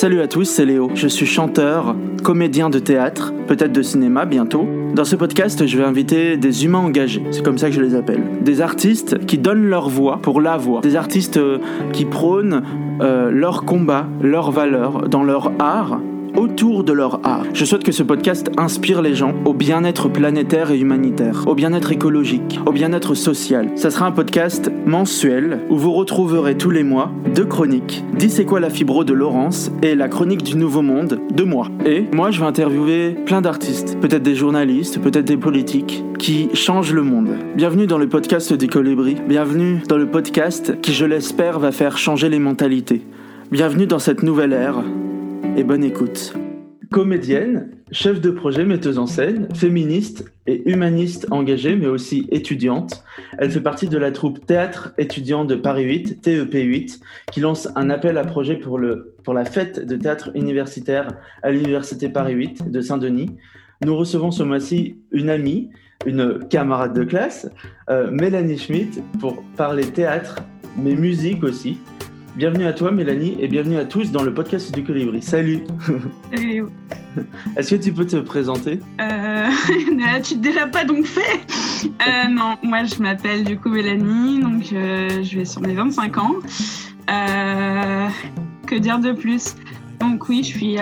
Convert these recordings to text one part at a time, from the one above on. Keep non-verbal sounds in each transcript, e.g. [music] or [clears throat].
Salut à tous, c'est Léo. Je suis chanteur, comédien de théâtre, peut-être de cinéma bientôt. Dans ce podcast, je vais inviter des humains engagés, c'est comme ça que je les appelle. Des artistes qui donnent leur voix pour la voix. Des artistes euh, qui prônent euh, leur combat, leurs valeurs dans leur art autour de leur art. Je souhaite que ce podcast inspire les gens au bien-être planétaire et humanitaire, au bien-être écologique, au bien-être social. Ça sera un podcast mensuel où vous retrouverez tous les mois deux chroniques. Dis c'est quoi la fibro de Laurence et la chronique du Nouveau Monde de moi. Et moi je vais interviewer plein d'artistes, peut-être des journalistes, peut-être des politiques qui changent le monde. Bienvenue dans le podcast des colibris. Bienvenue dans le podcast qui je l'espère va faire changer les mentalités. Bienvenue dans cette nouvelle ère et bonne écoute. Comédienne, chef de projet, metteuse en scène, féministe et humaniste engagée, mais aussi étudiante, elle fait partie de la troupe Théâtre étudiant de Paris 8, TEP 8, qui lance un appel à projet pour, le, pour la fête de théâtre universitaire à l'Université Paris 8 de Saint-Denis. Nous recevons ce mois-ci une amie, une camarade de classe, euh, Mélanie Schmidt, pour parler théâtre, mais musique aussi. Bienvenue à toi Mélanie et bienvenue à tous dans le podcast du Colibri. Salut Salut [laughs] Est-ce que tu peux te présenter? Euh, [laughs] Tu déjà pas donc fait euh, Non, moi je m'appelle du coup Mélanie, donc euh, je vais sur mes 25 ans. Euh, que dire de plus? Donc oui, je suis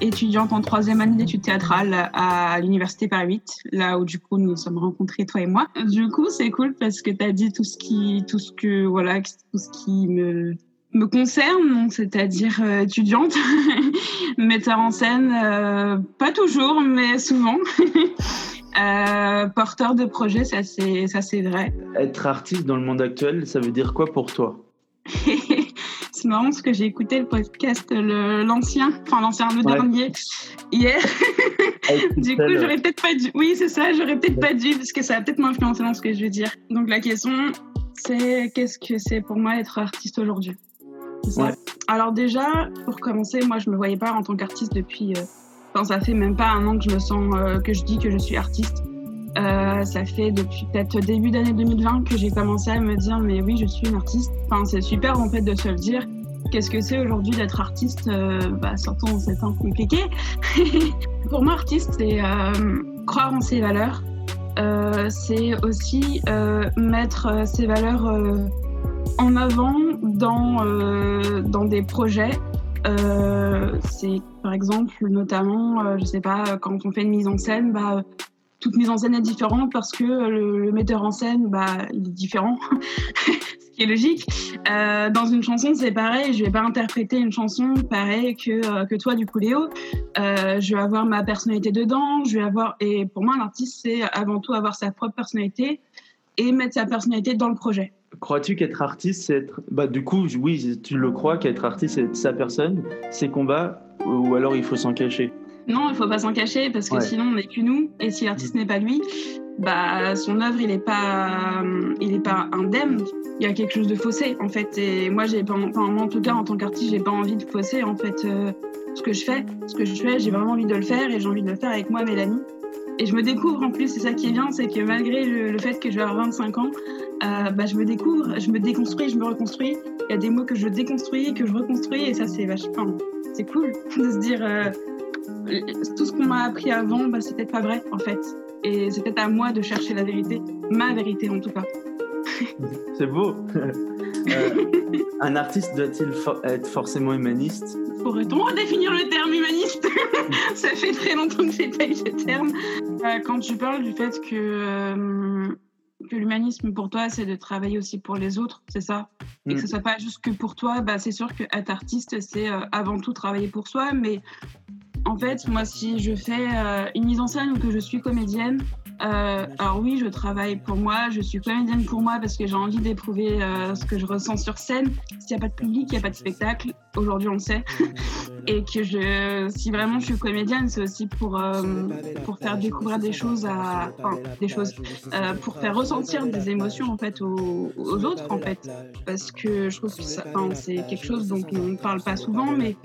étudiante en troisième année d'études théâtrales à l'université Paris 8, là où du coup nous nous sommes rencontrés toi et moi. Du coup, c'est cool parce que tu as dit tout ce qui, tout ce que voilà, tout ce qui me me concerne, c'est-à-dire euh, étudiante, [laughs] metteur en scène, euh, pas toujours, mais souvent. [laughs] euh, porteur de projet, ça c'est ça c'est vrai. Être artiste dans le monde actuel, ça veut dire quoi pour toi? [laughs] C'est marrant parce que j'ai écouté le podcast l'ancien, enfin l'ancien le dernier hier. du coup, j'aurais peut-être pas dû. Oui, c'est ça, j'aurais peut-être pas dû parce que ça va peut-être m'influencer dans ce que je veux dire. Donc la question, c'est qu'est-ce que c'est pour moi être artiste aujourd'hui? Alors déjà, pour commencer, moi je me voyais pas en tant qu'artiste depuis. Euh, enfin, ça fait même pas un an que je me sens euh, que je dis que je suis artiste. Euh, ça fait depuis peut-être début d'année 2020 que j'ai commencé à me dire mais oui je suis une artiste. Enfin c'est super en fait de se le dire. Qu'est-ce que c'est aujourd'hui d'être artiste bah, Surtout en ces temps compliqués? [laughs] Pour moi artiste c'est croire en ses valeurs. c'est aussi mettre ses valeurs en avant dans, euh, dans des projets. Euh, c'est par exemple qui euh, je sais pas, quand on fait une mise en scène, bah, toute mise en scène est différente parce que le, metteur en scène, bah, il est différent, [laughs] ce qui est logique. Euh, dans une chanson, c'est pareil, je vais pas interpréter une chanson pareil que, que toi, du coup, Léo. Je vais avoir ma personnalité dedans, je vais avoir, et pour moi, l'artiste, c'est avant tout avoir sa propre personnalité et mettre sa personnalité dans le projet. Crois-tu qu'être artiste, c'est être. Bah, du coup, oui, tu le crois qu'être artiste, c'est sa personne, ses combats, ou alors il faut s'en cacher? Non, il faut pas s'en cacher parce que sinon on n'est que nous. Et si l'artiste n'est pas lui, bah, son œuvre, il n'est pas, il est pas indemne. Il y a quelque chose de faussé, en fait. Et moi, j'ai pas, enfin, en tout cas, en tant qu'artiste, j'ai pas envie de fausser, en fait, euh, ce que je fais. Ce que je fais, j'ai vraiment envie de le faire et j'ai envie de le faire avec moi, Mélanie. Et je me découvre en plus, c'est ça qui est bien, c'est que malgré le, fait que je vais avoir 25 ans, euh, bah, je me découvre, je me déconstruis, je me reconstruis. Il y a des mots que je déconstruis, que je reconstruis, et ça, c'est vachement. C'est cool [laughs] de se dire euh, tout ce qu'on m'a appris avant, bah, c'est peut-être pas vrai en fait. Et c'est peut-être à moi de chercher la vérité, ma vérité en tout cas. c'est beau. [laughs] Euh, un artiste doit-il être forcément humaniste? Pourrait-on redéfinir le terme humaniste [laughs] Ça fait très longtemps que j'ai pas eu ce terme. quand tu parles du fait que que l'humanisme pour toi, c'est de travailler aussi pour les autres, c'est ça? Et que ce mm. soit pas juste que pour toi, bah, c'est sûr qu'être artiste, c'est euh, avant tout travailler pour soi. Mais en fait, moi, si je fais euh, une mise en scène ou que je suis comédienne, euh, alors oui, je travaille pour moi, je suis comédienne pour moi parce que j'ai envie d'éprouver ce que je ressens sur scène. S'il n'y a pas de public, il n'y a pas de spectacle. Aujourd'hui, on le sait. [laughs] et que je, si vraiment je suis comédienne, c'est aussi pour, euh, pour faire découvrir des choses à, enfin, des choses, euh, pour faire ressentir des émotions en fait aux, aux, autres en fait, parce que je trouve que c'est quelque chose dont on ne parle pas souvent, mais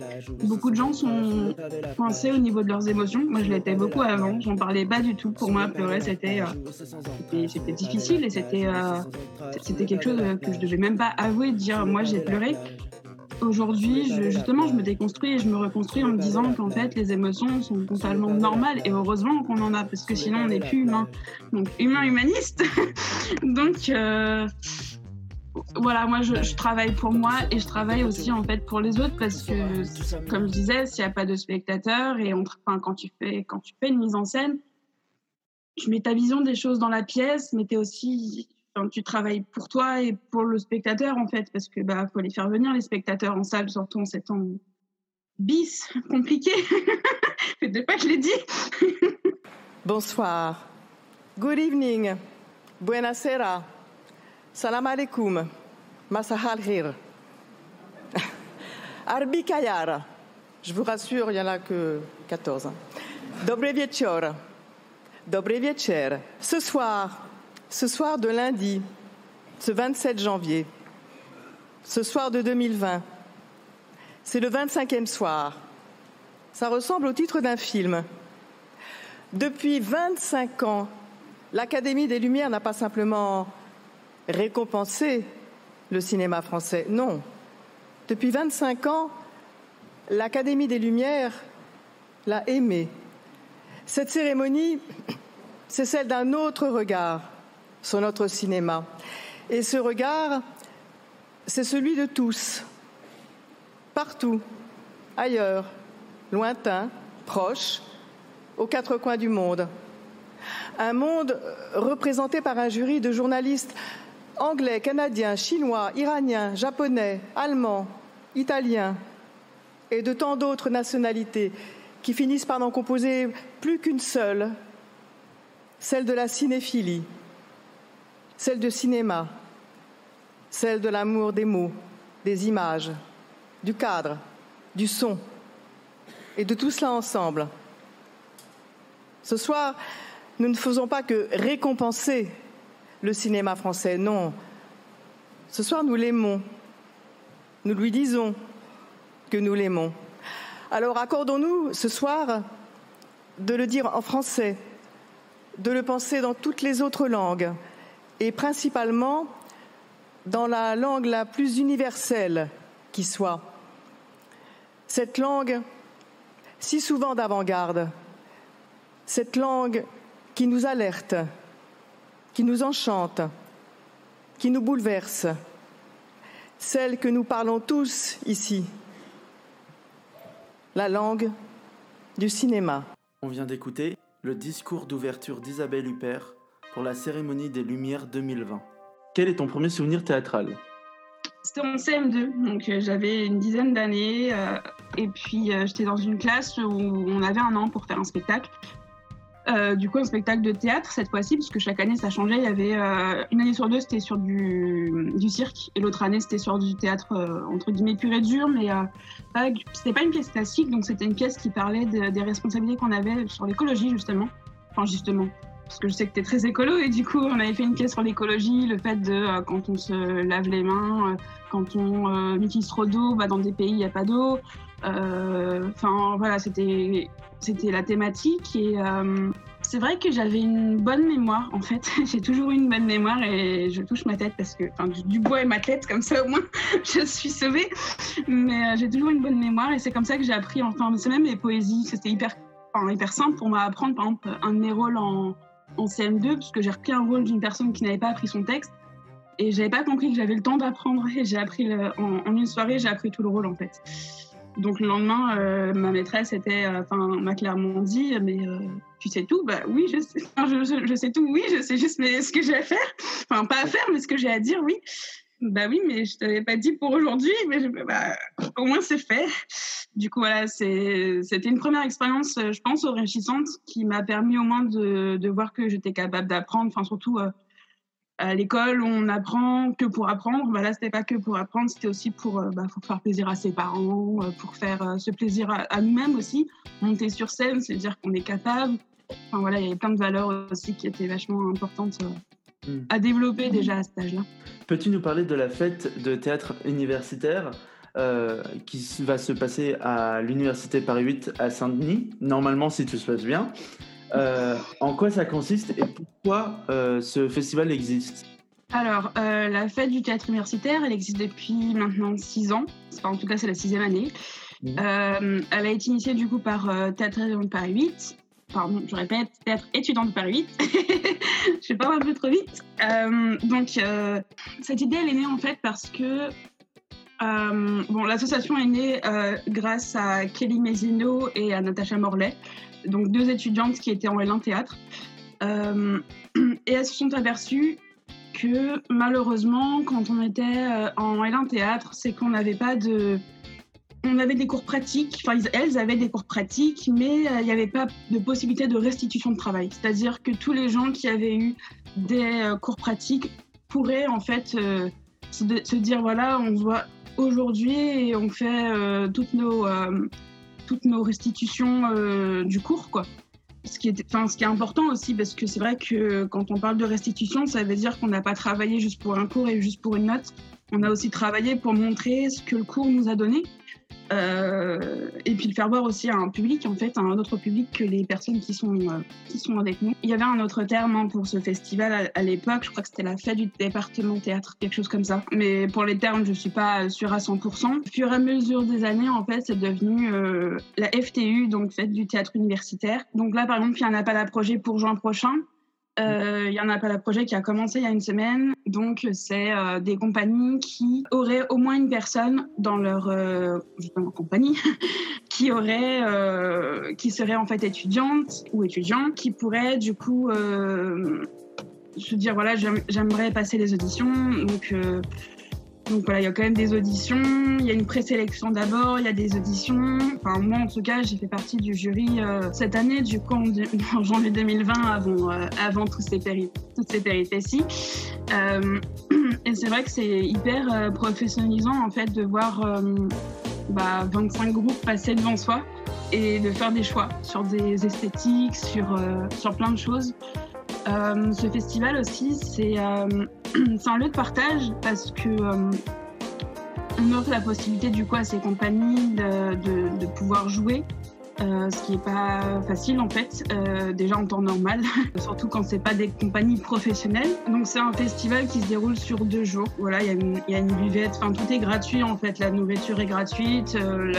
beaucoup de gens sont coincés au niveau de leurs émotions. Moi, je l'étais beaucoup avant, j'en parlais pas du tout. Pour moi, pleurer, c'était, euh, c'était difficile et c'était, c'était quelque chose que je devais même pas avouer, dire moi j'ai pleuré aujourd'hui, justement, je me déconstruis et je me reconstruis en me disant qu'en fait, les émotions sont totalement normales et heureusement qu'on en a parce que sinon on n'est plus humain. Donc, humain humaniste. [laughs] Donc, euh, voilà, moi je, travaille pour moi et je travaille aussi en fait pour les autres parce que, comme je disais, s'il n'y a pas de spectateurs et on, enfin, quand tu fais quand tu fais une mise en scène, tu mets ta vision des choses dans la pièce, mais es aussi, tu travailles pour toi et pour le spectateur en fait, parce que bah faut les faire venir les spectateurs en salle, surtout en ces temps bis [laughs] compliqué. [laughs] Faites pas que je l'ai dit. [laughs] Bonsoir. Good evening. Buonasera. Salam alaikum. Masahal hir. Arbi Kayara. Je vous rassure, il n'y en a que 14. Dobre. Ce soir, ce soir de lundi, ce 27 janvier, ce soir de 2020, c'est le 25e soir. Ça ressemble au titre d'un film. Depuis 25 ans, l'Académie des Lumières n'a pas simplement récompenser le cinéma français. Non. Depuis 25 ans, l'Académie des Lumières l'a aimé. Cette cérémonie, c'est celle d'un autre regard sur notre cinéma. Et ce regard, c'est celui de tous, partout, ailleurs, lointain, proche, aux quatre coins du monde. Un monde représenté par un jury de journalistes anglais, canadiens, chinois, iraniens, japonais, allemands, italiens et de tant d'autres nationalités qui finissent par n'en composer plus qu'une seule, celle de la cinéphilie, celle de cinéma, celle de l'amour des mots, des images, du cadre, du son, et de tout cela ensemble. Ce soir, nous ne faisons pas que récompenser le cinéma français. Non. Ce soir, nous l'aimons. Nous lui disons que nous l'aimons. Alors accordons-nous ce soir de le dire en français, de le penser dans toutes les autres langues et principalement dans la langue la plus universelle qui soit. Cette langue si souvent d'avant-garde, cette langue qui nous alerte, qui nous enchante, qui nous bouleverse, celle que nous parlons tous ici, la langue du cinéma. On vient d'écouter le discours d'ouverture d'Isabelle Huppert pour la cérémonie des Lumières 2020. Quel est ton premier souvenir théâtral? C'était en CM2, donc euh, j'avais une dizaine d'années, euh, et puis euh, j'étais dans une classe où on avait un an pour faire un spectacle. Euh, du coup, un spectacle de théâtre cette fois-ci, parce que chaque année ça changeait. Il y avait euh, une année sur deux, c'était sur du, cirque, et l'autre année c'était sur du théâtre euh, entre guillemets pur et dur, mais c'était pas une pièce classique, donc c'était une pièce qui parlait des responsabilités qu'on avait sur l'écologie justement. Enfin justement, parce que je sais que tu es très écolo et du coup on avait fait une pièce sur l'écologie, le fait de quand on se lave les mains, quand on utilise trop d'eau, bah, dans des pays il n'y a pas d'eau. Enfin voilà, c'était la thématique et euh, c'est vrai que j'avais une bonne mémoire en fait. [laughs] j'ai toujours eu une bonne mémoire et je touche ma tête parce que enfin, du, bois et ma tête comme ça au moins [laughs] je suis sauvée. Mais euh, j'ai toujours une bonne mémoire et c'est comme ça que j'ai appris. Enfin c'est même les poésies. C'était hyper enfin, hyper simple pour m'apprendre par exemple un de mes rôles en, en CM2 puisque j'ai repris un rôle d'une personne qui n'avait pas appris son texte et j'avais pas compris que j'avais le temps d'apprendre j'ai appris en, une soirée j'ai appris tout le rôle en fait. Donc le lendemain, euh, ma maîtresse était, euh, enfin, m'a clairement dit, mais euh, tu sais tout? Bah oui, je sais, je, je, sais tout. Oui, je sais juste mais ce que j'ai à faire. Enfin, pas à faire, mais ce que j'ai à dire, oui. Bah oui, mais je t'avais pas dit pour aujourd'hui, mais je, bah, au moins c'est fait. Du coup, voilà, c'était une première expérience, je pense, enrichissante, qui m'a permis au moins de, de voir que j'étais capable d'apprendre. Enfin, surtout à l'école, on apprend que pour apprendre. Bah là, c'était pas que pour apprendre, c'était aussi pour, euh, bah, faire plaisir à ses parents, euh, pour faire euh, ce plaisir à, nous-mêmes aussi. Monter sur scène, c'est dire qu'on est capable. Enfin voilà, il y avait plein de valeurs aussi qui étaient vachement importantes hmm. à développer déjà à cet âge-là. Peux-tu nous parler de la fête de théâtre universitaire qui va se passer à l'université Paris 8 à Saint-Denis, normalement si tout se passe bien. Euh, en quoi ça consiste et pourquoi euh, ce festival existe? Alors, la fête du théâtre universitaire, elle existe depuis maintenant six ans. en tout cas, c'est la sixième année. Mmh. elle a été initiée du coup par Théâtre de Paris 8 pardon, je répète, théâtre étudiant de Paris 8. [laughs] je vais pas un peu trop vite. Euh, donc, euh, cette idée, elle est née en fait parce que euh, bon, l'association est née grâce à Kelly Mesino et à Natacha Morley, donc deux étudiantes qui étaient en L1 théâtre. [clears throat] et elles se sont aperçues que malheureusement, quand on était en L1 théâtre, c'est qu'on n'avait pas de on avait des cours pratiques, enfin elles avaient des cours pratiques, mais euh, il n'y avait pas de possibilité de restitution de travail. C'est-à-dire que tous les gens qui avaient eu des euh, cours pratiques pourraient en fait euh, se, dire voilà, on voit aujourd'hui et on fait toutes nos toutes nos restitutions du cours quoi. Ce qui, est, ce qui est important aussi, parce que c'est vrai que quand on parle de restitution, ça veut dire qu'on n'a pas travaillé juste pour un cours et juste pour une note. On a aussi travaillé pour montrer ce que le cours nous a donné. Euh, et puis le faire voir aussi à un public, en fait, à un autre public que les personnes qui sont, euh, qui sont avec nous. Il y avait un autre terme hein, pour ce festival à, l'époque, je crois que c'était la fête du département théâtre, quelque chose comme ça. Mais pour les termes, je suis pas sûre à 100%. Au fur et à mesure des années, en fait, c'est devenu euh, la FTU, donc fête du théâtre universitaire. Donc là, par exemple, il y a un appel projet pour juin prochain. Euh, il y en a pas la projet qui a commencé il y a une semaine. Donc, c'est euh, des compagnies qui auraient au moins une personne dans leur euh, compagnie [laughs] qui aurait, qui serait en fait étudiante ou étudiant, qui pourrait du coup se dire voilà, j'aimerais passer les auditions. Donc, donc voilà, il y a quand même des auditions, il y a une présélection d'abord, il y a des auditions. Enfin, moi en tout cas, j'ai fait partie du jury euh, cette année, du coup en, [laughs] janvier 2020, avant, euh, avant tous ces toutes ces péripéties. Euh, [clears throat] et c'est vrai que c'est hyper professionnalisant en fait de voir bah, 25 groupes passer devant soi et de faire des choix sur des esthétiques, sur, sur plein de choses. Ce festival aussi, c'est [clears throat] c'est un lieu de partage parce que euh, on offre la possibilité du coup à ces compagnies de, pouvoir jouer. Euh, ce qui est pas facile en fait, euh, déjà en temps normal, [laughs] surtout quand c'est pas des compagnies professionnelles. Donc c'est un festival qui se déroule sur deux jours. Voilà, il y, a une buvette, enfin tout est gratuit en fait, la nourriture est gratuite,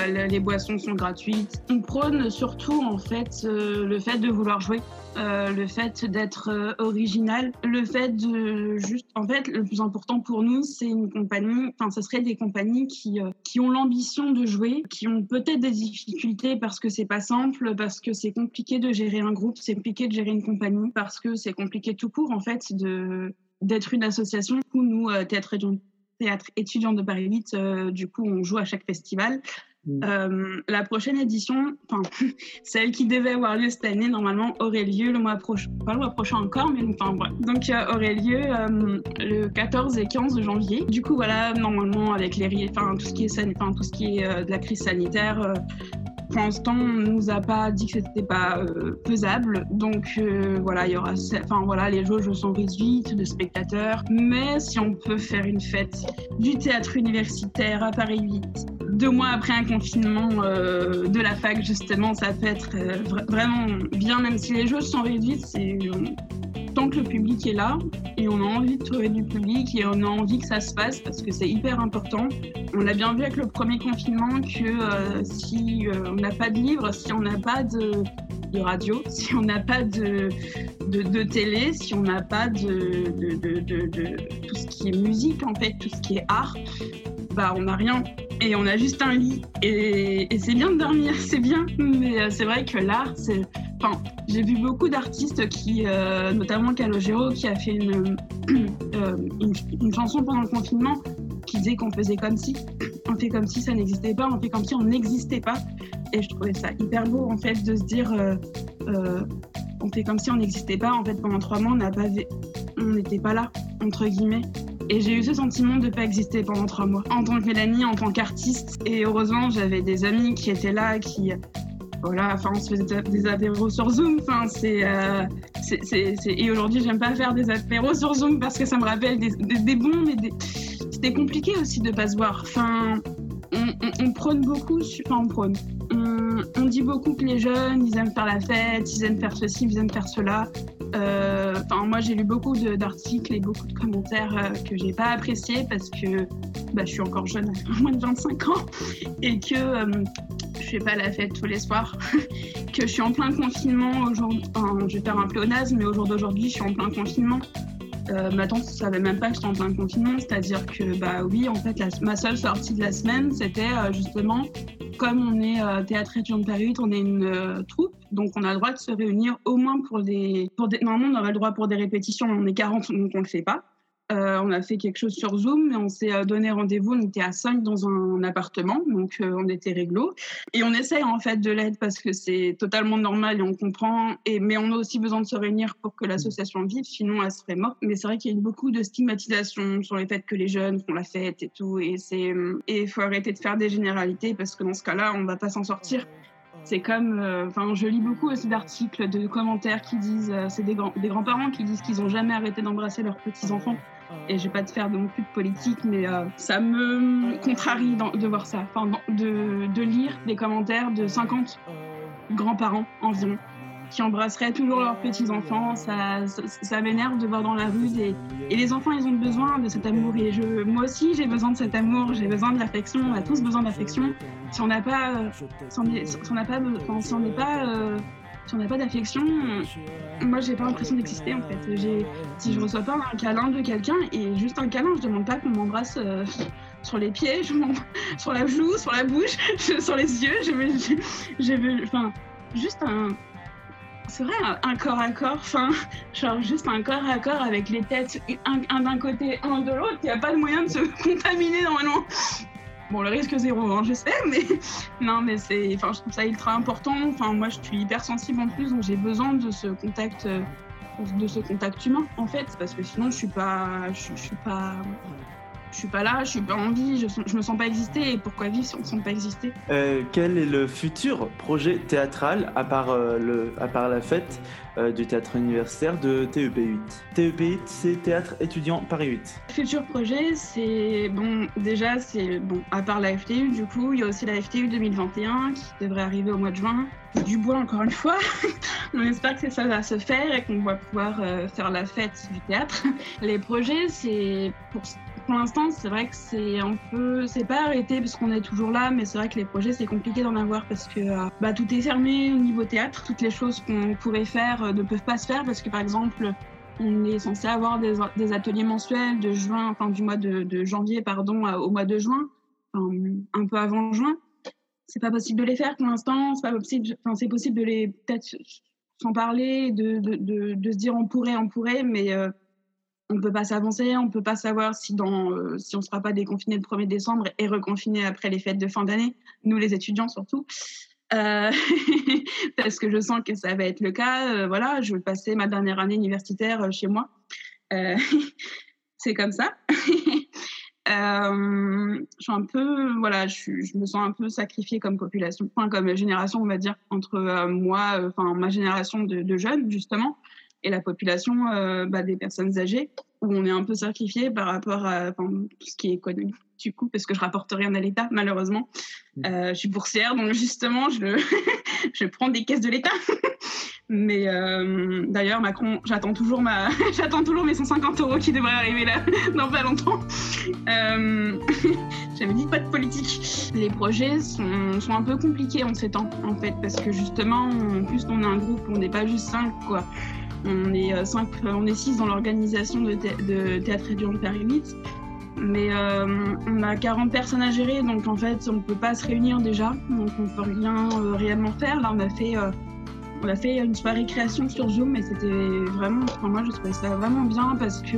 les boissons sont gratuites. On prône surtout en fait le fait de vouloir jouer. Euh, le fait d'être euh, original, le fait de juste, en fait, le plus important pour nous, c'est une compagnie, enfin, ce serait des compagnies qui, euh, qui ont l'ambition de jouer, qui ont peut-être des difficultés parce que c'est pas simple, parce que c'est compliqué de gérer un groupe, c'est compliqué de gérer une compagnie, parce que c'est compliqué tout court, en fait, de, d'être une association. où nous, théâtre, théâtre étudiant de Paris 8, du coup, on joue à chaque festival. Mm. Euh, la prochaine édition, [laughs] celle qui devait avoir lieu cette année, normalement aurait lieu le mois prochain, pas le mois prochain encore, mais enfin voilà. Donc euh, aurait lieu euh, le 14 et 15 janvier. Du coup voilà, normalement avec les, tout ce qui est, tout ce qui est de la crise sanitaire. Pour l'instant, on nous a pas dit que c'était pas faisable, donc voilà, il y aura, enfin voilà, les jauges sont réduites de spectateurs, mais si on peut faire une fête du théâtre universitaire à Paris 8 deux mois après un confinement euh, de la fac, justement, ça peut être euh, vraiment bien, même si les jauges sont réduites, c'est tant que le public est là et on a envie de trouver du public et on a envie que ça se passe parce que c'est hyper important. On a bien vu avec le premier confinement que euh, si on n'a pas de livres, si on n'a pas de, radio, [laughs] si on n'a pas de, de, télé, si on n'a pas de, de, tout ce qui est musique en fait, tout ce qui est art, bah on n'a rien et on a juste un lit. Et, c'est bien de dormir, [laughs] c'est bien, mais euh, c'est vrai que l'art, c'est. Enfin, j'ai vu beaucoup d'artistes qui, euh, notamment Calogero, qui a fait une, [clears throat] euh, une, chanson pendant le confinement qui disait qu'on faisait comme si. [clears throat] On fait comme si ça n'existait pas, on fait comme si on n'existait pas. Et je trouvais ça hyper beau, en fait, de se dire. on fait comme si on n'existait pas. En fait, pendant trois mois, on n'était pas là, entre guillemets. Et j'ai eu ce sentiment de ne pas exister pendant trois mois. En tant que Mélanie, en tant qu'artiste. Et heureusement, j'avais des amis qui étaient là, qui. Voilà, enfin, on se faisait des apéros sur Zoom. Enfin, c'est. Euh, et aujourd'hui, j'aime pas faire des apéros sur Zoom parce que ça me rappelle des, des, bons, mais c'était compliqué aussi de pas se voir. Enfin, on, prône beaucoup. Enfin, on prône. On, on dit beaucoup que les jeunes, ils aiment faire la fête, ils aiment faire ceci, ils aiment faire cela. Euh, enfin, moi, j'ai lu beaucoup d'articles et beaucoup de commentaires euh, que j'ai pas appréciés parce que bah, je suis encore jeune, [laughs] moins de 25 ans, et que euh, je fais pas la fête tous les soirs, [laughs] que je suis en plein confinement aujourd'hui. Je vais faire un pléonasme, mais au jour d'aujourd'hui, je suis en plein confinement. Euh, ma tante ne savait même pas que j'étais en plein confinement, c'est-à-dire que bah oui, en fait, ma seule sortie de la semaine, c'était justement comme on est euh, théâtre étudiant de Paris 8, on est une euh, troupe, donc on a le droit de se réunir au moins pour des, pour des... Normalement, on aurait le droit pour des répétitions, on est 40, donc on ne le fait pas. Euh, on a fait quelque chose sur Zoom, mais on s'est euh, donné rendez-vous. On était à 5 dans un, appartement, donc euh, on était réglo. Et on essaye en fait de l'aide parce que c'est totalement normal et on comprend. Et, mais on a aussi besoin de se réunir pour que l'association vive, sinon elle serait morte. Mais c'est vrai qu'il y a eu beaucoup de stigmatisation sur le fait que les jeunes font la fête et tout. Et il faut arrêter de faire des généralités parce que dans ce cas-là, on va pas s'en sortir. C'est comme, enfin, je lis beaucoup aussi d'articles, de commentaires qui disent, c'est des grands-parents qui disent qu'ils n'ont jamais arrêté d'embrasser leurs petits-enfants et je vais pas te faire non plus de politique, mais euh, ça me contrarie de voir ça, enfin, de, de, lire des commentaires de 50 grands-parents environ qui embrasseraient toujours leurs petits-enfants. Ça, ça, m'énerve de voir dans la rue des... Et les enfants, ils ont besoin de cet amour. Et je, moi aussi, j'ai besoin de cet amour, j'ai besoin de l'affection. On a tous besoin d'affection. Si on n'a pas... Si on n'est pas... Euh, si on n'a pas d'affection, moi j'ai pas l'impression d'exister en fait. Si je reçois pas un câlin de quelqu'un et juste un câlin, je demande pas qu'on m'embrasse euh, [laughs] sur les pieds, je [laughs] sur la joue, sur la bouche, [laughs] sur les yeux. Je veux, je, veux, enfin, juste un, c'est vrai, un, corps à corps, enfin, genre juste un corps à corps avec les têtes, un, un d'un côté, un de l'autre, il n'y a pas de moyen de se contaminer normalement. Bon, le risque zéro, hein, j'espère, mais [laughs] non, mais c'est, enfin, je trouve ça ultra important. Enfin, moi, je suis hypersensible en plus, donc j'ai besoin de ce contact, euh, de ce contact humain, en fait, parce que sinon, je suis pas, je, je suis pas, je suis pas là, je suis pas en vie, je, je me sens pas exister. Et pourquoi vivre si on ne sent pas exister? Euh, Quel est le futur projet théâtral, à part, euh, le, à part la fête euh, du théâtre universitaire de TEP8 TEP8, c'est Théâtre étudiant Paris 8. Futur projet, c'est. Bon, déjà, c'est. Bon, à part la FTU, du coup, il y a aussi la FTU 2021 qui devrait arriver au mois de juin. Du bois, encore une fois. [laughs] on espère que ça va se faire et qu'on va pouvoir faire la fête du théâtre. Les projets, c'est pour pour l'instant, c'est vrai que c'est un peu, c'est pas arrêté parce qu'on est toujours là, mais c'est vrai que les projets, c'est compliqué d'en avoir parce que euh, bah, tout est fermé au niveau théâtre. Toutes les choses qu'on pourrait faire euh, ne peuvent pas se faire parce que, par exemple, on est censé avoir des, ateliers mensuels de juin, enfin du mois de, janvier, pardon, au mois de juin, un peu avant juin. C'est pas possible de les faire pour l'instant. C'est pas possible. Enfin, c'est possible de les peut-être s'en parler, de, de, de, se dire on pourrait, on pourrait, mais euh, on ne peut pas s'avancer, on ne peut pas savoir si, euh, on ne sera pas déconfiné le 1er décembre et reconfiné après les fêtes de fin d'année, nous les étudiants surtout. Euh, [laughs] parce que je sens que ça va être le cas. Euh, voilà, je vais passer ma dernière année universitaire chez moi. [laughs] c'est comme ça. [laughs] je suis un peu, voilà, je, me sens un peu sacrifiée comme population, comme génération, on va dire, entre moi, enfin ma génération de jeunes justement, et la population euh, bah, des personnes âgées, où on est un peu sacrifié par rapport à tout ce qui est économique, du coup, parce que je rapporte rien à l'État, malheureusement. Mmh. Euh, je suis boursière, donc justement, je, [laughs] je prends des caisses de l'État. [laughs] Mais euh, d'ailleurs, Macron, j'attends toujours, ma... [laughs] j'attends toujours mes 150 euros qui devraient arriver là dans pas longtemps. Euh... J'avais dit pas de politique. Les projets sont, sont, un peu compliqués en ces temps, en fait, parce que justement, en plus, on est un groupe, on n'est pas juste cinq, quoi. On est euh, cinq, euh, on est six dans l'organisation de, Théâtre étudiant de Paris 8. Mais euh, on a 40 personnes à gérer, donc en fait, on ne peut pas se réunir déjà. Donc on ne peut rien réellement faire. Là, on a fait on a fait une soirée création sur Zoom et c'était vraiment, enfin moi je trouvais ça vraiment bien parce que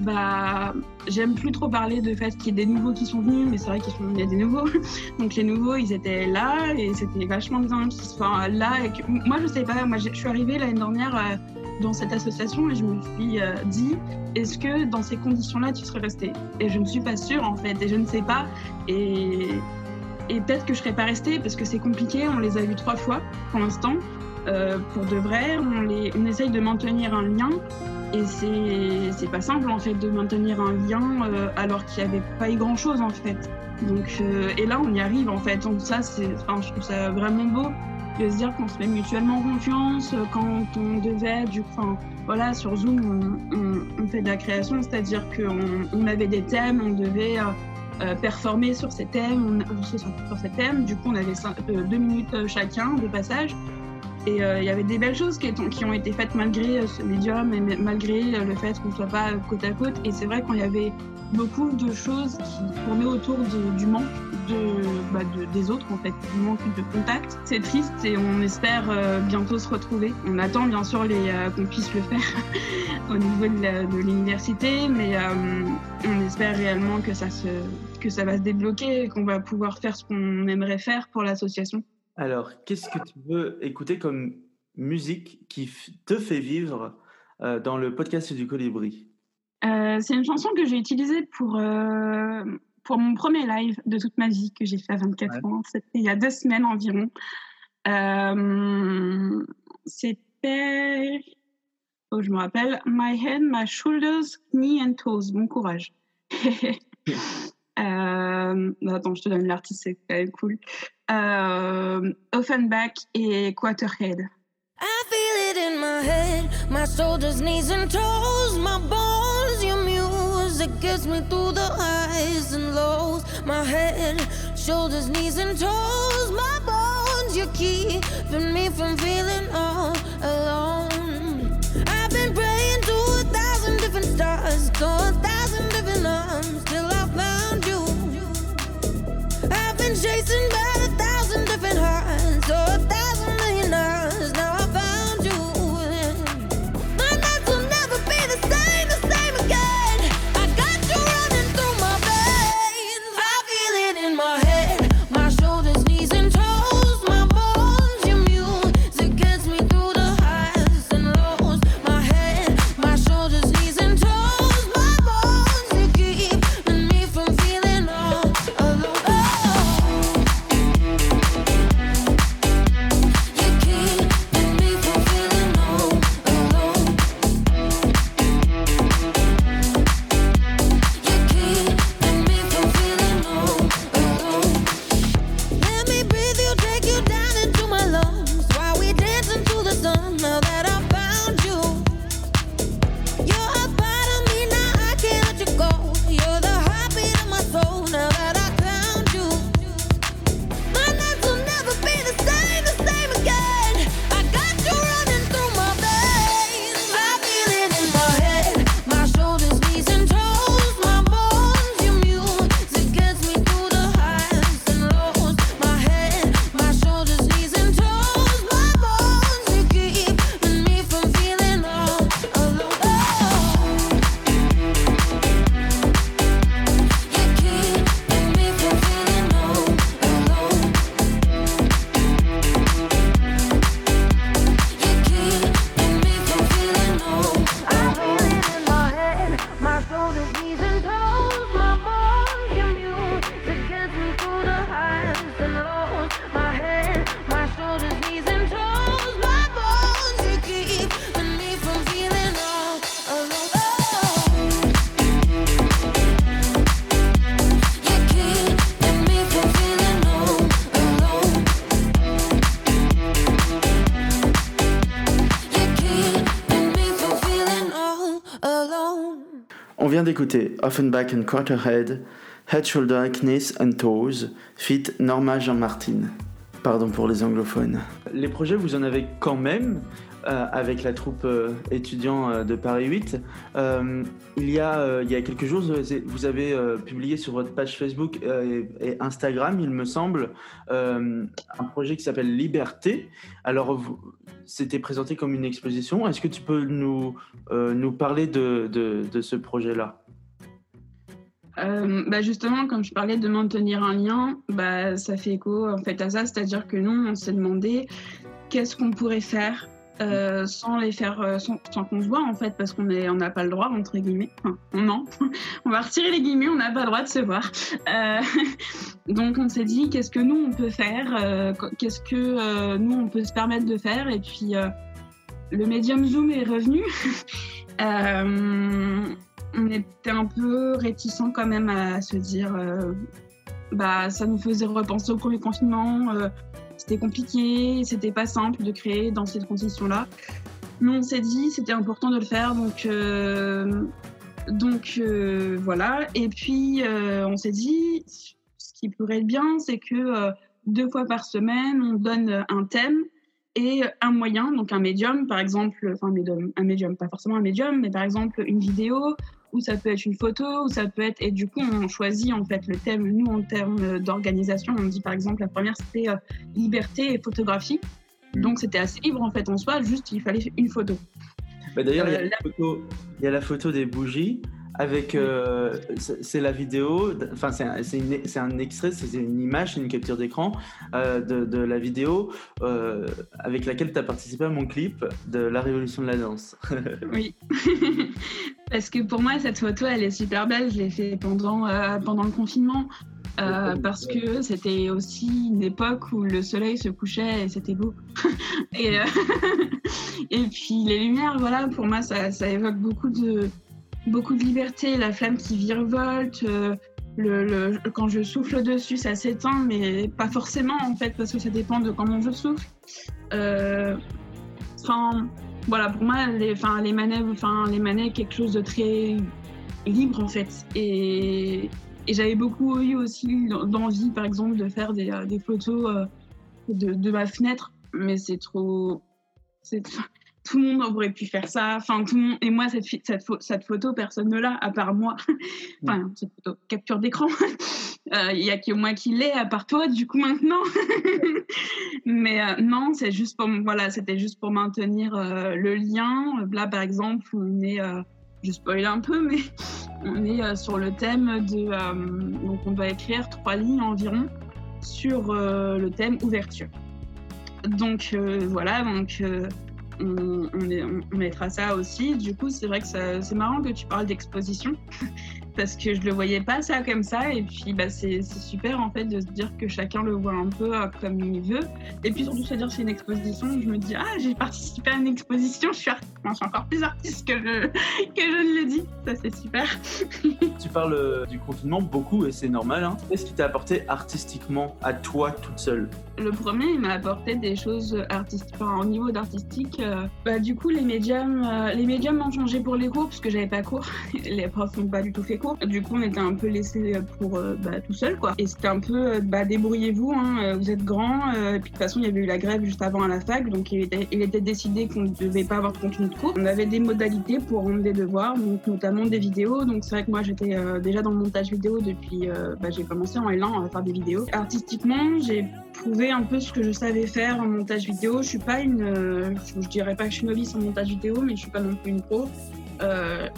bah, j'aime plus trop parler de fait qu'il y ait des nouveaux qui sont venus, mais c'est vrai qu'il y a des nouveaux. [laughs] Donc les nouveaux, ils étaient là et c'était vachement bien qu'ils soient là. Moi, je sais pas, moi je suis arrivée l'année dernière euh, dans cette association et je me suis euh, dit, est-ce que dans ces conditions-là, tu serais restée? Et je ne suis pas sûre en fait, et je ne sais pas. Et, et peut-être que je serais pas restée parce que c'est compliqué, on les a vus trois fois pour l'instant. Euh, pour de vrai, on, essaye de maintenir un lien et c'est pas simple en fait de maintenir un lien euh, alors qu'il n'y avait pas eu grand chose en fait. Donc, euh, et là on y arrive en fait. Donc ça, enfin, je trouve ça vraiment beau. de se dire qu'on se met mutuellement confiance quand on devait, du coup, voilà, sur Zoom, on, fait de la création, c'est-à-dire qu'on on avait des thèmes, on devait performer sur ces thèmes, on, sur, ces thèmes, du coup, on avait deux minutes chacun de passage. Et euh, il y avait des belles choses qui, qui, ont été faites malgré euh, ce médium et malgré euh, le fait qu'on ne soit pas côte à côte. Et c'est vrai qu'il y avait beaucoup de choses qui tournaient autour du manque bah, de, des autres, en fait, du manque de contact. C'est triste et on espère bientôt se retrouver. On attend bien sûr qu'on puisse le faire [laughs] au niveau de l'université, mais on espère réellement que ça, se, que ça va se débloquer et qu'on va pouvoir faire ce qu'on aimerait faire pour l'association. Alors, qu'est-ce que tu veux écouter comme musique qui te fait vivre euh, dans le podcast du Colibri? Euh, C'est une chanson que j'ai utilisée pour, euh, pour mon premier live de toute ma vie que j'ai fait à 24 ans. C'était il y a deux semaines environ. C'était, oh, je me rappelle, My Head, My Shoulders, Knee and Toes. Bon courage. [laughs] attends, je te donne l'artiste, c'est quand même cool. Euh, Offenbach et Quarterhead. I feel it in my head, my shoulders, knees and toes, my bones, your music gets me through the highs and lows. My head, shoulders, knees and toes, my bones, you're keeping me from feeling all alone. I've been praying to a thousand different stars, to a thousand different arms, till I found you. I've been chasing back. d'écouter Offenbach and Quarterhead, Head, Shoulder, Knees and Toes, fit Norma Jean-Martin. Pardon pour les anglophones. Les projets, vous en avez quand même euh, avec la troupe euh, étudiant euh, de Paris 8. il, y a, il y a quelques jours, vous avez publié sur votre page Facebook et, Instagram, il me semble, un projet qui s'appelle Liberté. Alors, c'était présenté comme une exposition. Est-ce que tu peux nous, nous parler de, de ce projet-là? Bah justement, comme je parlais de maintenir un lien, bah, ça fait écho en fait à ça, c'est-à-dire que nous, on s'est demandé qu'est-ce qu'on pourrait faire euh, sans les faire, euh, sans, qu'on se voit en fait, parce qu'on on n'a pas le droit entre guillemets. Non, [laughs] on va retirer les guillemets, on n'a pas le droit de se voir. Euh, [laughs] donc on s'est dit qu'est-ce que nous on peut faire, qu'est-ce que nous on peut se permettre de faire, et puis le médium Zoom est revenu. [laughs] on était un peu réticents quand même à se dire, bah ça nous faisait repenser au premier confinement c'était compliqué, c'était pas simple de créer dans ces conditions-là. Mais on s'est dit, c'était important de le faire, donc donc voilà. Et puis on s'est dit, ce qui pourrait être bien, c'est que deux fois par semaine, on donne un thème et un moyen, donc un médium, par exemple, enfin un médium, pas forcément un médium, mais par exemple une vidéo, ou ça peut être une photo, ou ça peut être, et du coup on choisit en fait le thème, nous en termes d'organisation, on dit par exemple la première c'était euh, liberté et photographie, mm. donc c'était assez libre en fait en soi, juste il fallait une photo. Bah, d'ailleurs, il, euh, il y a la photo des bougies avec euh, c'est la vidéo enfin c'est un, extrait c'est une image une capture d'écran euh, de, de, la vidéo euh, avec laquelle tu as participé à mon clip de la révolution de la danse. [laughs] Oui. [laughs] Parce que pour moi cette photo elle est super belle. Je l'ai fait pendant pendant le confinement. Parce que c'était aussi une époque où le soleil se couchait et c'était beau. [laughs] et, et puis les lumières, voilà, pour moi, ça, ça évoque beaucoup de, beaucoup de liberté, la flamme qui virevolte. Euh, le, quand je souffle dessus, ça s'éteint, mais pas forcément en fait, parce que ça dépend de comment je souffle. Euh, enfin, voilà, pour moi, les, enfin, les manets, enfin, les manets, quelque chose de très libre en fait. Et, et j'avais beaucoup eu aussi d'envie, par exemple, de faire des, des photos euh, de, de, ma fenêtre, mais c'est trop, tout le monde aurait pu faire ça. Enfin, tout le monde. Et moi, cette, cette, cette photo, personne ne l'a, à part moi. [laughs] enfin, cette photo, capture d'écran. [laughs] Euh, il y a que moi qui l'ai, à part toi, du coup, maintenant. [laughs] Mais euh, non, c'est juste pour. Voilà, c'était juste pour maintenir euh, le lien. Là, par exemple, on est. je spoil un peu, mais on est sur le thème de. donc, on doit écrire trois lignes environ sur le thème ouverture. Donc, voilà, donc on, mettra ça aussi. Du coup, c'est vrai que c'est marrant que tu parles d'exposition parce que je le voyais pas ça comme ça. Et puis, bah, c'est super en fait de se dire que chacun le voit un peu euh, comme il veut. Et puis surtout se dire c'est une exposition. Je me dis ah j'ai participé à une exposition. Je suis, encore plus artiste que je que je ne l'ai dit. Ça c'est super. [laughs] tu parles euh, du confinement beaucoup et c'est normal. Hein. Qu'est-ce qui t'a apporté artistiquement à toi toute seule? Le premier, il m'a apporté des choses artistiques. Enfin, au niveau d'artistique, euh, bah, du coup les médiums, les médiums m'ont changé pour les cours parce que j'avais pas cours. [laughs] les profs n'ont pas du tout fait Du coup, on était un peu laissé pour euh, bah, tout seul, quoi. Et c'était un peu, euh, bah, débrouillez-vous, hein, euh, vous êtes grand. et puis de toute façon, il y avait eu la grève juste avant à la fac, donc il était, il était décidé qu'on ne devait pas avoir de contenu de cours. On avait des modalités pour rendre des devoirs, donc notamment des vidéos. Donc c'est vrai que moi, j'étais déjà dans le montage vidéo depuis, bah, j'ai commencé en L1 à faire des vidéos. Artistiquement, j'ai prouvé un peu ce que je savais faire en montage vidéo. Je suis pas une, je dirais pas que je suis novice en montage vidéo, mais je suis pas non plus une pro. Euh,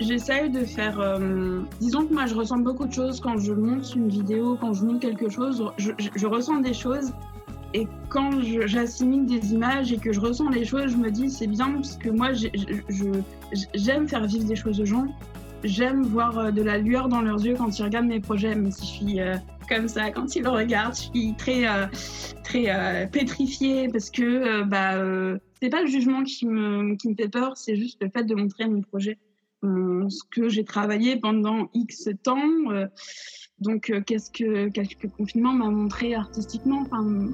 j'essaye de faire. Euh, disons que moi, je ressens beaucoup de choses quand je monte une vidéo, quand je monte quelque chose. Je, ressens des choses. Et quand j'assimile des images et que je ressens les choses, je me dis c'est bien parce que moi, j'aime faire vivre des choses aux gens. J'aime voir euh, de la lueur dans leurs yeux quand ils regardent mes projets, même si je suis comme ça quand ils le regardent. Je suis très, très pétrifiée parce que bah, c'est pas le jugement qui me, qui me fait peur, c'est juste le fait de montrer mon projet, ce que j'ai travaillé pendant X temps. Euh, donc, euh, qu'est-ce que, quelques confinement m'a montré artistiquement enfin,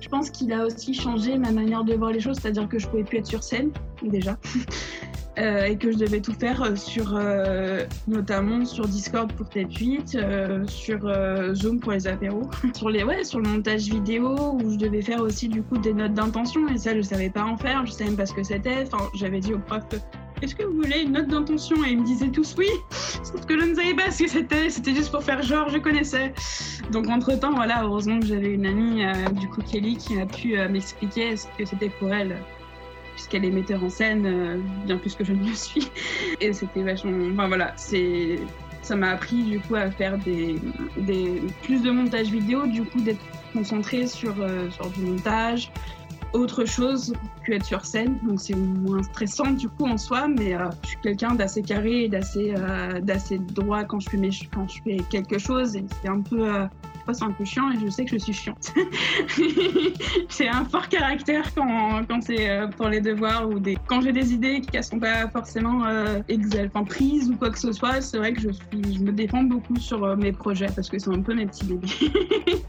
Je pense qu'il a aussi changé ma manière de voir les choses, c'est-à-dire que je pouvais plus être sur scène, déjà. [laughs] Euh, et que je devais tout faire euh, sur, euh, notamment sur Discord pour tes tweets, sur Zoom pour les apéros, [laughs] sur les ouais, sur le montage vidéo où je devais faire aussi du coup des notes d'intention. Et ça je savais pas en faire, je savais même pas ce que c'était. Enfin, j'avais dit au prof est-ce que vous voulez une note d'intention? Et ils me disaient tous oui, sauf que je ne savais pas ce que c'était, c'était juste pour faire genre, je connaissais. Donc entre temps, voilà, heureusement que j'avais une amie, du coup Kelly, qui a pu m'expliquer ce que c'était pour elle puisqu'elle est metteur en scène, euh, bien plus que je ne le suis. Et c'était vachement. Enfin voilà, c'est. Ça m'a appris du coup à faire des, des, plus de montage vidéo, du coup d'être concentré sur, euh, sur du montage, autre chose que être sur scène. Donc c'est moins stressant du coup en soi, mais euh, je suis quelqu'un d'assez carré et d'assez d'assez droit quand je fais mes, quand je fais quelque chose. Et c'est un peu c'est un peu chiant et je sais que je suis chiante. [laughs] c'est un fort caractère quand, quand c'est euh, pour les devoirs ou des... quand j'ai des idées qui ne sont pas forcément euh, enfin, prises ou quoi que ce soit. C'est vrai que je, suis, je me défends beaucoup sur euh, mes projets parce que c'est un peu mes petits bébés. [laughs]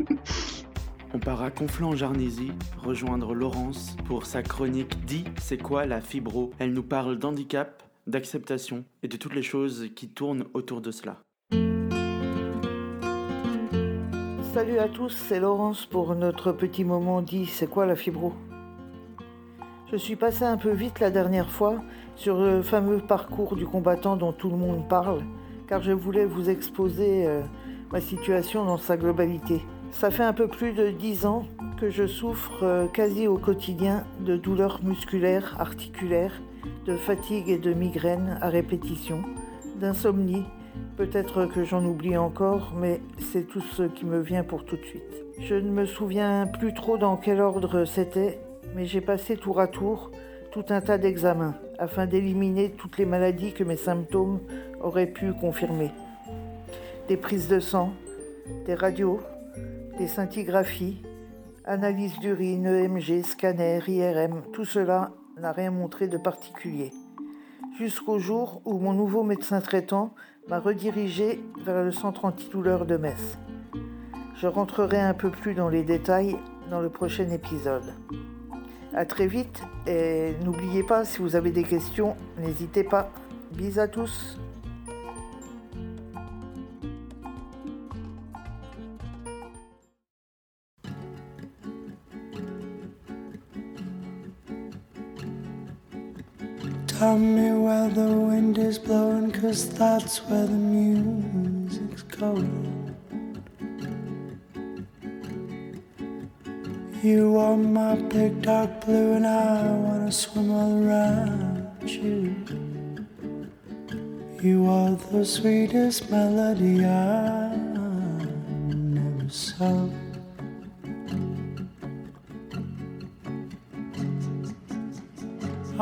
on part à Conflans-en-Jarnisy rejoindre Laurence pour sa chronique Dit c'est quoi la fibro? Elle nous parle d'handicap, d'acceptation et de toutes les choses qui tournent autour de cela. Salut à tous, c'est Laurence pour notre petit moment dit c'est quoi la fibro Je suis passé un peu vite la dernière fois sur le fameux parcours du combattant dont tout le monde parle, car je voulais vous exposer euh, ma situation dans sa globalité. Ça fait un peu plus de dix ans que je souffre euh, quasi au quotidien de douleurs musculaires, articulaires, de fatigue et de migraines à répétition, d'insomnie. Peut-être que j'en oublie encore, mais c'est tout ce qui me vient pour tout de suite. Je ne me souviens plus trop dans quel ordre c'était, mais j'ai passé tour à tour tout un tas d'examens afin d'éliminer toutes les maladies que mes symptômes auraient pu confirmer. Des prises de sang, des radios, des scintigraphies, analyse d'urine, EMG, scanner, IRM, tout cela n'a rien montré de particulier. Jusqu'au jour où mon nouveau médecin traitant m'a redirigé vers le centre antidouleur de Metz. Je rentrerai un peu plus dans les détails dans le prochain épisode. A très vite et n'oubliez pas, si vous avez des questions, n'hésitez pas. Bisous à tous. Where the wind is blowing, cause that's where the music's going. You are my big dark blue, and I wanna swim all around you. You are the sweetest melody I never saw.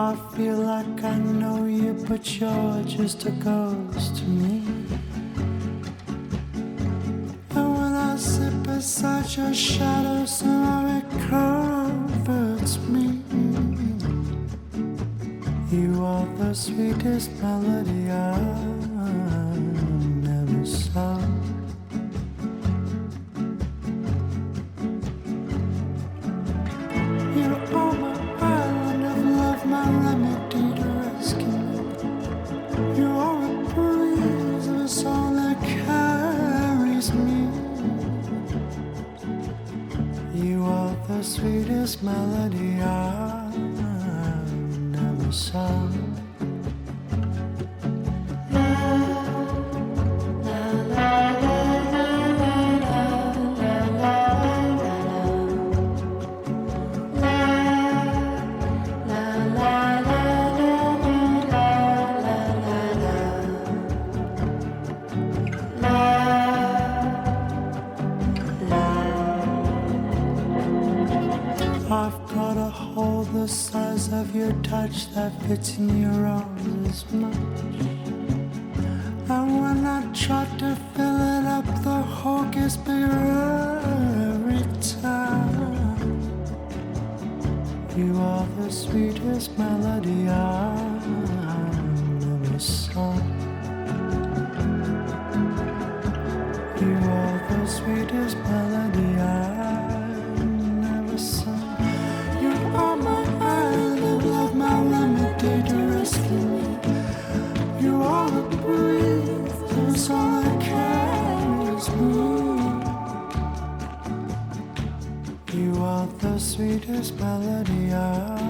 I feel like I know you, but you're just a ghost to me. And when I sit beside your shadow, somehow it comforts me. You are the sweetest melody I melody You are the sweetest melody I've ever saw. You are the sweetest melody I sweetest melody I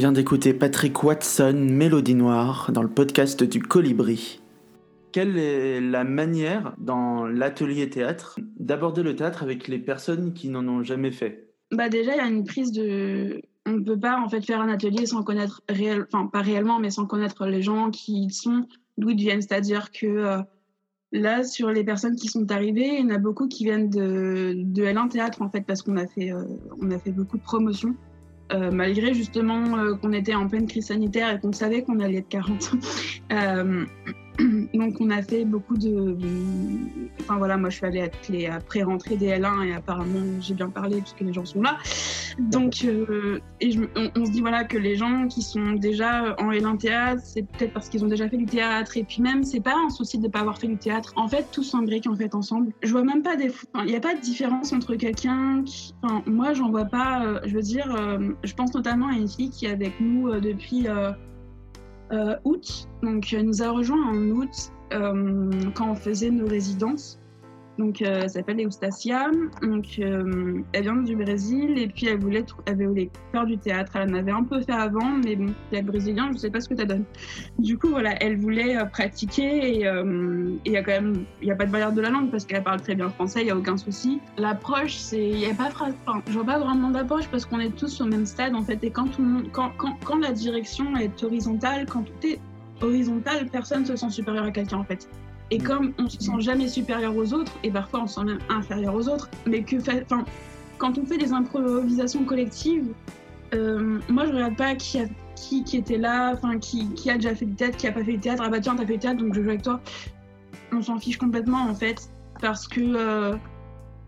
vient d'écouter Patrick Watson, Mélodie Noire, dans le podcast du Colibri. Quelle est la manière dans l'atelier théâtre d'aborder le théâtre avec les personnes qui n'en ont jamais fait? Bah déjà, il y a une prise de... On ne peut pas en fait faire un atelier sans connaître réel, enfin pas réellement, mais sans connaître les gens qui y sont, d'où ils viennent. C'est-à-dire que euh, Là, sur les personnes qui sont arrivées, il y en a beaucoup qui viennent de, de L1 Théâtre, en fait, parce qu'on a, fait, euh, on a fait beaucoup de promotions. Euh, malgré justement euh, qu'on était en pleine crise sanitaire et qu'on savait qu'on allait être 40. [clears throat] Donc on a fait beaucoup de... Enfin voilà, moi je suis allée être les après-rentrée des L1 et apparemment j'ai bien parlé puisque les gens sont là. Donc euh, et on, se dit voilà que les gens qui sont déjà en L1 théâtre, c'est peut-être parce qu'ils ont déjà fait du théâtre et puis même c'est pas un souci de pas avoir fait du théâtre. En fait, tout s'embrique en fait ensemble. Je vois même pas des... Il n'y a pas de différence entre quelqu'un qui... Enfin, moi j'en vois pas... Euh, je veux dire, euh, je pense notamment à une fille qui est avec nous depuis août. Donc, elle nous a rejoint en août euh, quand on faisait nos résidences. Donc, euh, elle s'appelle Eustacia. Donc, euh, elle vient du Brésil et puis elle voulait, elle voulait faire du théâtre. Elle en avait un peu fait avant, mais bon, le brésilien, je sais pas ce que ça donne. Du coup, voilà, elle voulait euh, pratiquer et euh, il y a quand même, il y a pas de barrière de la langue parce qu'elle parle très bien français, il y a aucun souci. L'approche, c'est, il y a pas, je vois pas vraiment d'approche parce qu'on est tous au même stade en fait. Et quand tout le monde, quand, quand, quand la direction est horizontale, quand tout est horizontal, personne se sent supérieur à quelqu'un en fait. Et comme on se sent jamais supérieur aux autres, et parfois on se sent même inférieur aux autres, mais que quand on fait des improvisations collectives, euh, moi je regarde pas qui, a, qui, était là, qui a déjà fait du théâtre, qui a pas fait du théâtre. Ah bah tiens, t'as fait du théâtre, donc je joue avec toi. On s'en fiche complètement en fait, parce que euh,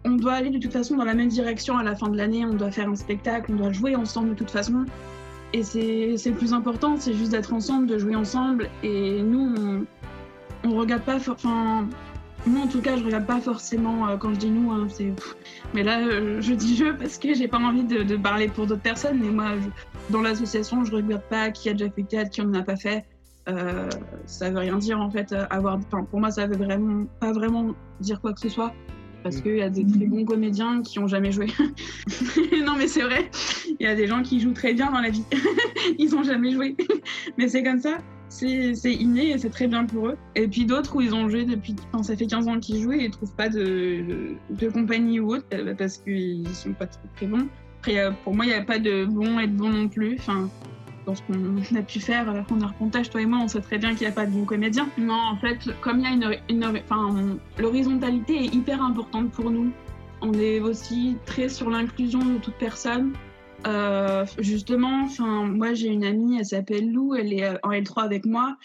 on doit aller de toute façon dans la même direction à la fin de l'année. On doit faire un spectacle, on doit jouer ensemble de toute façon. Et c'est le plus important, c'est juste d'être ensemble, de jouer ensemble. Et nous, on, on regarde pas, enfin, moi en tout cas, je regarde pas forcément euh, quand je dis nous, hein, c'est. Mais là, euh, je dis je parce que j'ai pas envie de, parler pour d'autres personnes. Mais moi, je, dans l'association, je regarde pas qui a déjà fait théâtre, qui en a pas fait. Euh, ça veut rien dire en fait. Avoir, pour moi, ça veut vraiment pas vraiment dire quoi que ce soit. Parce qu'il y a des très bons comédiens qui ont jamais joué. [laughs] non, mais c'est vrai. Il y a des gens qui jouent très bien dans la vie. [laughs] Ils ont jamais joué. [laughs] mais c'est comme ça c'est inné et c'est très bien pour eux. Et puis d'autres où ils ont joué depuis, enfin, ça fait 15 ans qu'ils jouent et ils trouvent pas de, de compagnie ou autre euh, parce qu'ils sont pas très, très bons. Après, euh, pour moi, il n'y a pas de bon et de bon non plus. Enfin, dans ce qu'on a pu faire en arpentage, toi et moi, on sait très bien qu'il n'y a pas de bons comédiens. Non, en fait, comme il y a une, une enfin, l'horizontalité est hyper importante pour nous. On est aussi très sur l'inclusion de toute personne. Euh, justement, enfin, moi j'ai une amie, elle s'appelle Lou, elle est en L3 avec moi.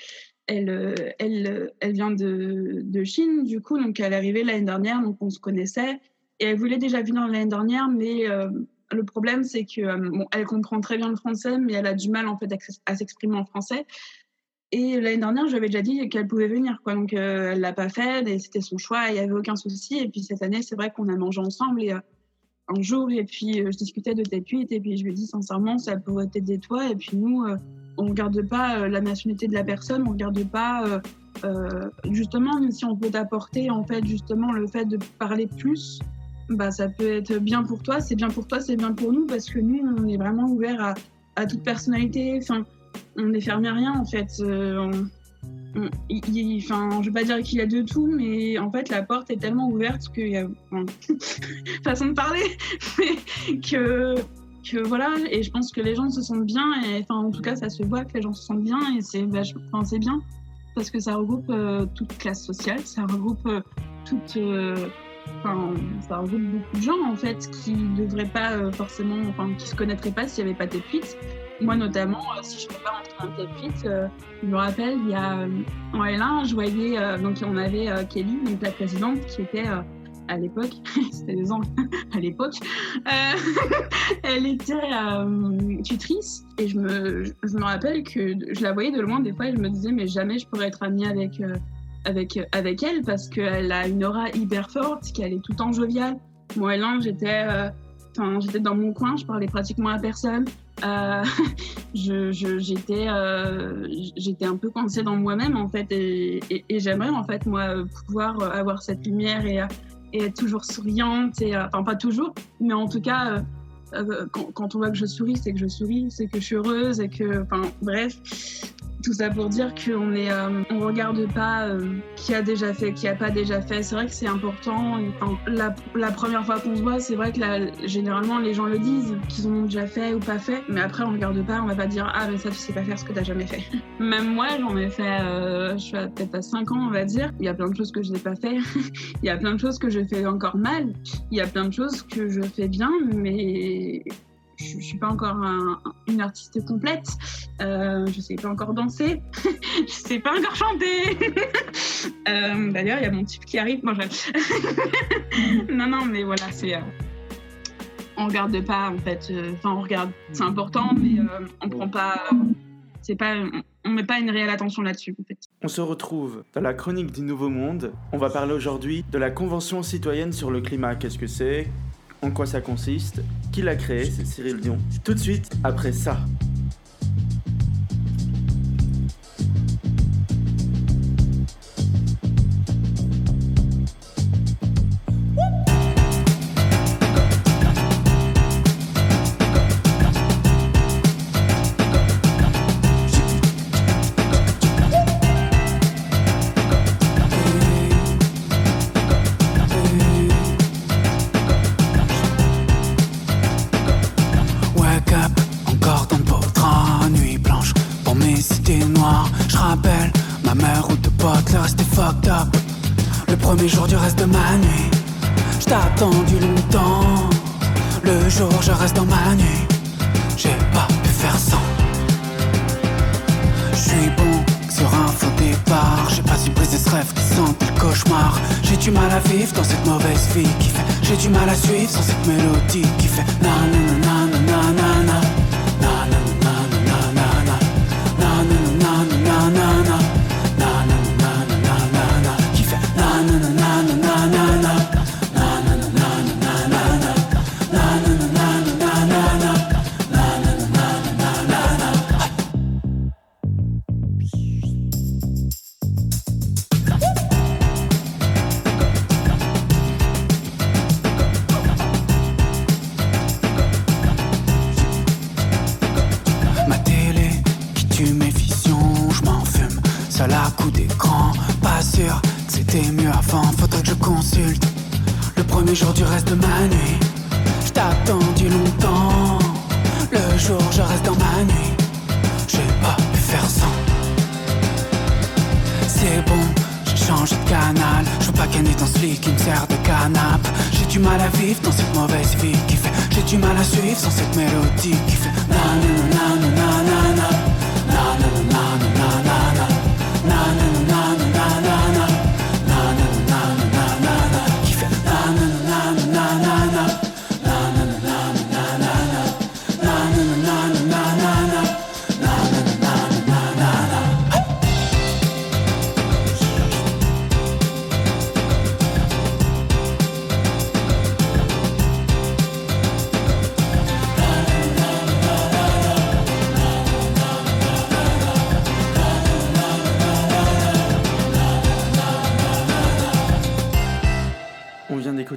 Elle, euh, elle, elle vient de, de Chine, du coup, donc elle est arrivée l'année dernière, donc on se connaissait. Et elle voulait déjà venir l'année dernière, mais euh, le problème c'est que euh, elle comprend très bien le français, mais elle a du mal en fait à s'exprimer en français. Et l'année dernière, j'avais déjà dit qu'elle pouvait venir, quoi. Donc euh, elle l'a pas fait, et c'était son choix, il y avait aucun souci. Et puis cette année, c'est vrai qu'on a mangé ensemble et un jour et puis euh, je discutais de tes tweets et puis je lui ai dit sincèrement ça pourrait t'aider toi et puis nous euh, on regarde pas euh, la nationalité de la personne on regarde pas justement si on peut t'apporter en fait justement le fait de parler plus bah ça peut être bien pour toi c'est bien pour toi c'est bien pour nous parce que nous on est vraiment ouvert à, toute personnalité enfin on n'est fermé à rien en fait il, enfin, je vais pas dire qu'il a de tout, mais en fait, la porte est tellement ouverte qu'il y a, enfin, [laughs] façon de parler, mais [laughs] que, que voilà. Et je pense que les gens se sentent bien, et enfin, en tout cas, ça se voit que les gens se sentent bien, et c'est, enfin, c'est bien parce que ça regroupe euh, toute classe sociale, ça regroupe euh, toute, euh, enfin, ça regroupe beaucoup de gens en fait qui devraient pas euh, forcément, enfin, qui se connaîtraient pas s'il y avait pas des tweets. Moi notamment, euh, si je rentrer dans tes tweets, euh, je me rappelle, il y a euh, en L1, je voyais, donc on avait Kelly, donc la présidente, qui était à l'époque, [laughs] c'était des ans [laughs] à l'époque, [laughs] elle était tutrice et je me, je me rappelle que je la voyais de loin des fois et je me disais mais jamais je pourrais être amie avec avec avec elle parce qu'elle a une aura hyper forte, qu'elle est tout le temps joviale. Moi, L1, j'étais j'étais dans mon coin, je parlais pratiquement à personne. Euh, [laughs] j'étais, euh, j'étais un peu coincée dans moi-même en fait, et, j'aimerais en fait moi pouvoir avoir cette lumière et, être toujours souriante enfin pas toujours, mais en tout cas euh, quand, quand, on voit que je souris, c'est que je souris, c'est que je suis heureuse et que, enfin bref, tout ça pour dire qu'on est, euh, on regarde pas euh, qui a déjà fait, qui a pas déjà fait. C'est vrai que c'est important. La, première fois qu'on se voit, c'est vrai que la, généralement les gens le disent, qu'ils ont déjà fait ou pas fait. Mais après, on regarde pas, on va pas dire ah mais ça tu sais pas faire ce que t'as jamais fait. [laughs] Même moi, j'en ai fait, euh, je suis peut-être à 5 ans, on va dire. Il y a plein de choses que je n'ai pas fait. [laughs] Il y a plein de choses que je fais encore mal. Il y a plein de choses que je fais bien, mais je, ne suis pas encore un, une artiste complète. Euh, je sais pas encore danser. [laughs] je sais pas encore chanter. [laughs] euh, D'ailleurs, il y a mon type qui arrive. Bon, [laughs] non, non, mais voilà, c'est. Euh, on regarde pas en fait. Euh, enfin, on regarde. C'est important, mais euh, on prend pas. c'est pas. On met pas une réelle attention là-dessus en fait. On se retrouve dans la chronique du Nouveau Monde. On va parler aujourd'hui de la Convention citoyenne sur le climat. Qu'est-ce que c'est? En quoi ça consiste, qui l'a créé, c'est Cyril Dion. Tout de suite après ça.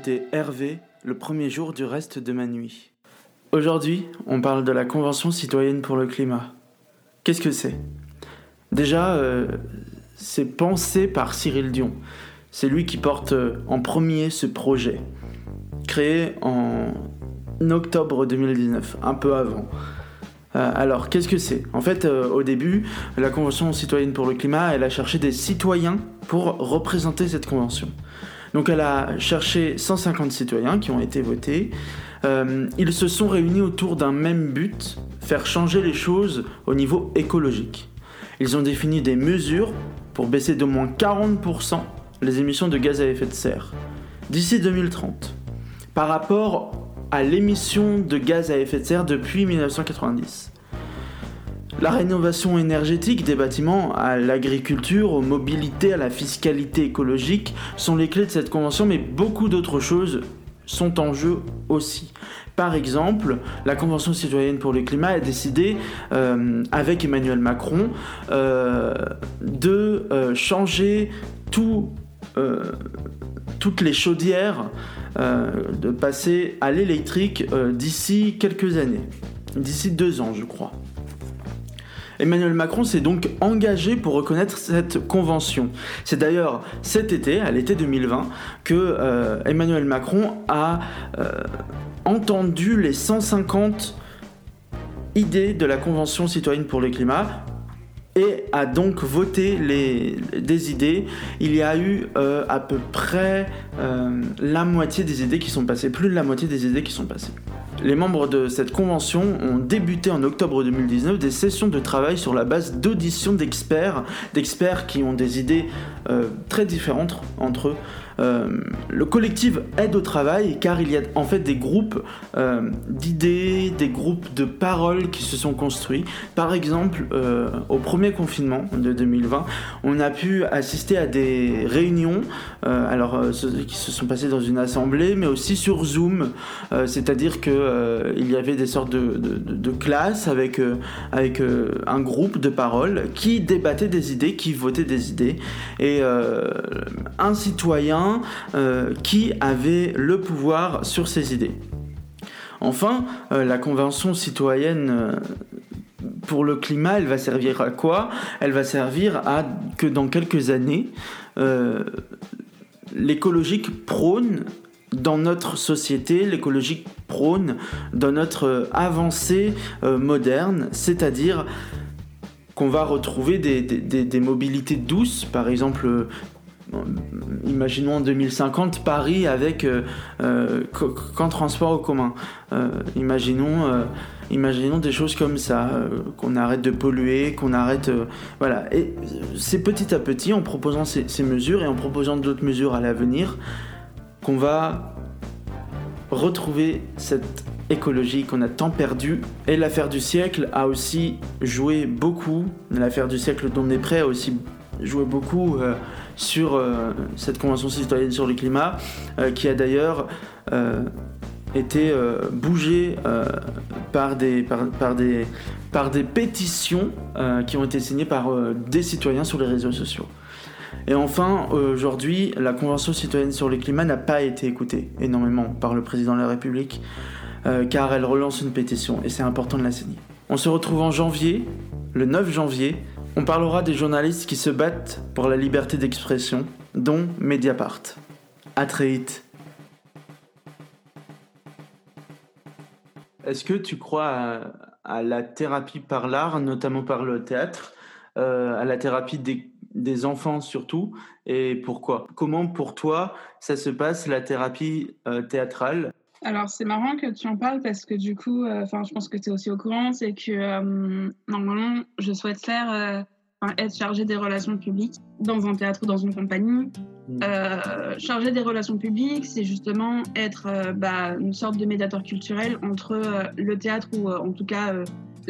Hervé, le premier jour du reste de ma nuit. Aujourd'hui, on parle de la Convention citoyenne pour le climat. Qu'est-ce que c'est? Déjà, euh, c'est pensé par Cyril Dion. C'est lui qui porte euh, en premier ce projet, créé en octobre 2019, un peu avant. Euh, alors, qu'est-ce que c'est? En fait, au début, la Convention citoyenne pour le climat, elle a cherché des citoyens pour représenter cette convention. Donc elle a cherché 150 citoyens qui ont été votés. Euh, ils se sont réunis autour d'un même but, faire changer les choses au niveau écologique. Ils ont défini des mesures pour baisser d'au moins 40% les émissions de gaz à effet de serre d'ici 2030 par rapport à l'émission de gaz à effet de serre depuis 1990. La rénovation énergétique des bâtiments, à l'agriculture, aux mobilités, à la fiscalité écologique sont les clés de cette convention, mais beaucoup d'autres choses sont en jeu aussi. Par exemple, la Convention citoyenne pour le climat a décidé, euh, avec Emmanuel Macron, euh, de euh, changer tout, toutes les chaudières, de passer à l'électrique d'ici quelques années, d'ici deux ans je crois. Emmanuel Macron s'est donc engagé pour reconnaître cette convention. C'est d'ailleurs cet été, à l'été 2020, que euh, Emmanuel Macron a euh, entendu les 150 idées de la Convention citoyenne pour le climat et a donc voté les, des idées. Il y a eu euh, à peu près euh, la moitié des idées qui sont passées, plus de la moitié des idées qui sont passées. Les membres de cette convention ont débuté en octobre 2019 des sessions de travail sur la base d'auditions d'experts, d'experts qui ont des idées euh, très différentes entre eux. Euh, le collectif aide au travail car il y a en fait des groupes euh, d'idées, des groupes de paroles qui se sont construits. Par exemple, euh, au premier confinement de 2020, on a pu assister à des réunions, alors qui se sont passées dans une assemblée, mais aussi sur Zoom, c'est-à-dire que il y avait des sortes de, classes avec avec un groupe de paroles qui débattaient des idées, qui votaient des idées, et un citoyen euh, qui avait le pouvoir sur ces idées. Enfin, euh, la Convention citoyenne euh, pour le climat, elle va servir à quoi? Elle va servir à que dans quelques années, l'écologique prône dans notre société, l'écologique prône dans notre avancée moderne, c'est-à-dire qu'on va retrouver des, des, mobilités douces, par exemple imaginons en 2050 Paris avec euh, euh, qu'en transport au commun. Euh, imaginons, des choses comme ça, qu'on arrête de polluer, qu'on arrête, voilà. Et c'est petit à petit, en proposant ces, ces mesures et en proposant d'autres mesures à l'avenir, qu'on va retrouver cette écologie qu'on a tant perdue. Et l'affaire du siècle a aussi joué beaucoup. L'affaire du siècle dont on est prêt a aussi joué beaucoup sur euh, cette Convention citoyenne sur le climat, euh, qui a d'ailleurs euh, été bougée par, des, par, des, par des pétitions qui ont été signées par des citoyens sur les réseaux sociaux. Et enfin, aujourd'hui, la Convention citoyenne sur le climat n'a pas été écoutée énormément par le président de la République, car elle relance une pétition, et c'est important de la signer. On se retrouve en janvier, le 9 janvier, on parlera des journalistes qui se battent pour la liberté d'expression, dont Mediapart. À très vite. Est-ce que tu crois à, la thérapie par l'art, notamment par le théâtre, euh, à la thérapie des, enfants surtout, et pourquoi? Comment pour toi ça se passe la thérapie euh, théâtrale? Alors, c'est marrant que tu en parles parce que du coup, euh, je pense que tu es aussi au courant, c'est que euh, normalement, je souhaite faire, euh, être chargée des relations publiques dans un théâtre ou dans une compagnie. Mmh. chargée des relations publiques, c'est justement être bah, une sorte de médiateur culturel entre le théâtre ou en tout cas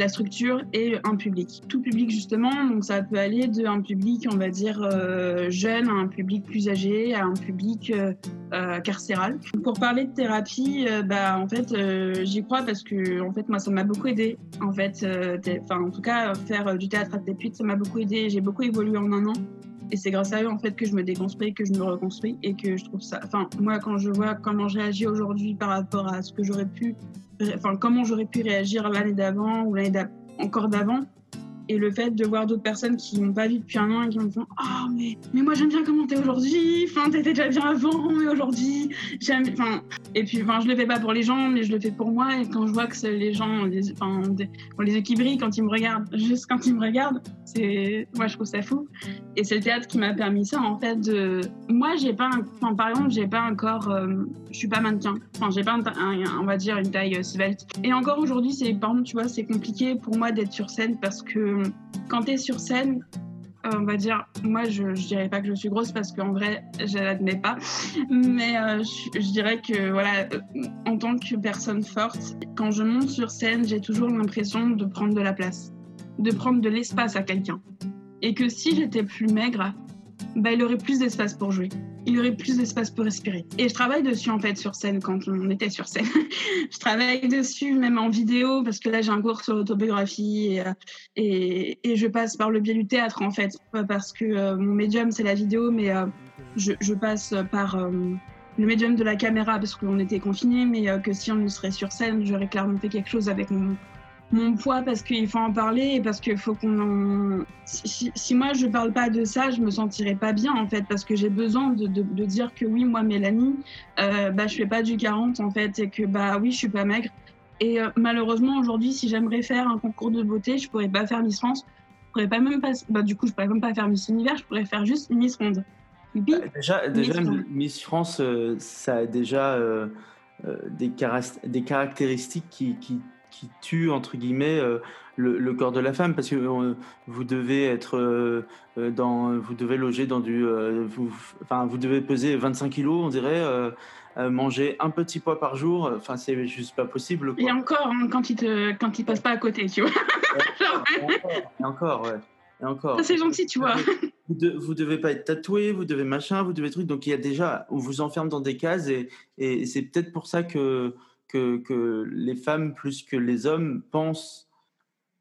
la structure et un public. Tout public justement, donc ça peut aller d'un public, on va dire, euh, jeune à un public plus âgé, à un public euh, euh, carcéral. Pour parler de thérapie, bah, en fait, j'y crois parce que en fait, moi, ça m'a beaucoup aidé. En fait, enfin, en tout cas, faire du théâtre à Tépuite, ça m'a beaucoup aidé. J'ai beaucoup évolué en un an. Et c'est grâce à eux en fait que je me déconstruis, que je me reconstruis et que je trouve ça. Enfin, moi, quand je vois comment j'ai agi aujourd'hui par rapport à ce que j'aurais pu enfin, comment j'aurais pu réagir l'année d'avant ou l'année encore d'avant. Et le fait de voir d'autres personnes qui m'ont pas vu depuis un an et qui me font Ah, oh, mais, mais moi j'aime bien comment t'es aujourd'hui. Enfin, t'étais déjà bien avant, mais aujourd'hui, j'aime. Enfin, et puis, enfin, je le fais pas pour les gens, mais je le fais pour moi. Et quand je vois que les gens, les, enfin, on les équilibres quand ils me regardent, [laughs] juste quand ils me regardent, c'est. Moi, je trouve ça fou. Et c'est le théâtre qui m'a permis ça, en fait. De... Moi, j'ai pas. Un... Enfin, par exemple, j'ai pas un corps. Euh, je suis pas mannequin. Enfin, j'ai pas, un, on va dire, une taille euh, svelte. Et encore aujourd'hui, c'est. Par exemple, tu vois, c'est compliqué pour moi d'être sur scène parce que quand tu es sur scène, euh, on va dire, moi je, ne dirais pas que je suis grosse parce qu'en vrai je l'admets pas, mais euh, je, dirais que voilà, euh, en tant que personne forte, quand je monte sur scène, j'ai toujours l'impression de prendre de la place, de prendre de l'espace à quelqu'un. Et que si j'étais plus maigre, bah, il aurait plus d'espace pour jouer. Il aurait plus d'espace pour respirer. Et je travaille dessus en fait sur scène quand on était sur scène. [laughs] je travaille dessus même en vidéo parce que là j'ai un cours sur l'autobiographie et, euh, et, et, je passe par le biais du théâtre en fait. Parce que euh, mon médium c'est la vidéo, mais euh, je, je, passe par le médium de la caméra parce qu'on était confinés, mais que si on serait sur scène, j'aurais clairement fait quelque chose avec mon, mon poids parce qu'il faut en parler et parce qu'il faut qu'on en... Si, si, moi je parle pas de ça, je me sentirais pas bien en fait parce que j'ai besoin de, de, de, dire que oui, moi Mélanie, euh, bah je fais pas du 40 en fait et que bah oui, je suis pas maigre. Et euh, malheureusement aujourd'hui, si j'aimerais faire un concours de beauté, je pourrais pas faire Miss France. Je pourrais pas même pas, bah, du coup, je pourrais même pas faire Miss Univers, je pourrais faire juste Miss Monde. Bah, déjà, déjà Miss, France, euh, ça a déjà euh, des, des, caractéristiques qui, qui, qui, tuent, entre guillemets, euh, le, le, corps de la femme, parce que euh, vous devez être dans, vous devez loger dans du, vous, enfin, vous devez peser 25 kilos, on dirait, manger un petit poids par jour, enfin, c'est juste pas possible. Quoi. Et encore, hein, quand il te, quand il passe pas à côté, tu vois. et encore, ouais. Et encore. Ça, c'est gentil, tu vois. Vous, de, vous devez pas être tatoué, vous devez machin, vous devez truc. Donc, il y a déjà, on vous enferme dans des cases et, et c'est peut-être pour ça que, que, que, les femmes, plus que les hommes, pensent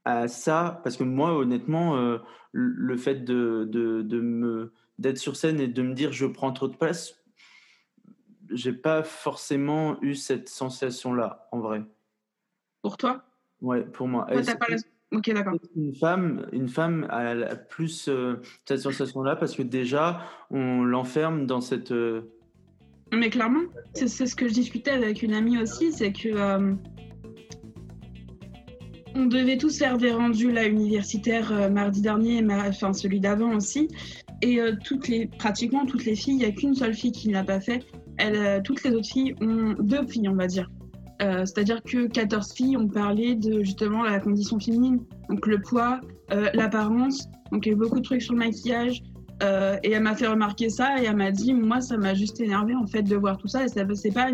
à ça. Parce que moi, honnêtement, euh, le fait de, de, de me, d'être sur scène et de me dire je prends trop de place, j'ai pas forcément eu cette sensation-là, en vrai. Pour toi? Ouais, pour moi. Ouais, t'as pas la... Ok, d'accord. Une femme, une femme a plus euh, cette sensation-là parce que déjà, on l'enferme dans cette. Euh... Mais clairement, c'est ce que je discutais avec une amie aussi, c'est que. Euh, on devait tous faire des rendus là, universitaires euh, mardi dernier, enfin celui d'avant aussi. Et euh, toutes les, pratiquement toutes les filles, il n'y a qu'une seule fille qui ne l'a pas fait. Toutes les autres filles ont deux filles, on va dire. C'est-à-dire que 14 filles ont parlé de justement la condition féminine, donc le poids, l'apparence, donc il y a beaucoup de trucs sur le maquillage. Euh, et elle m'a fait remarquer ça et elle m'a dit, moi ça m'a juste énervé en fait de voir tout ça. Et ça c'est pas,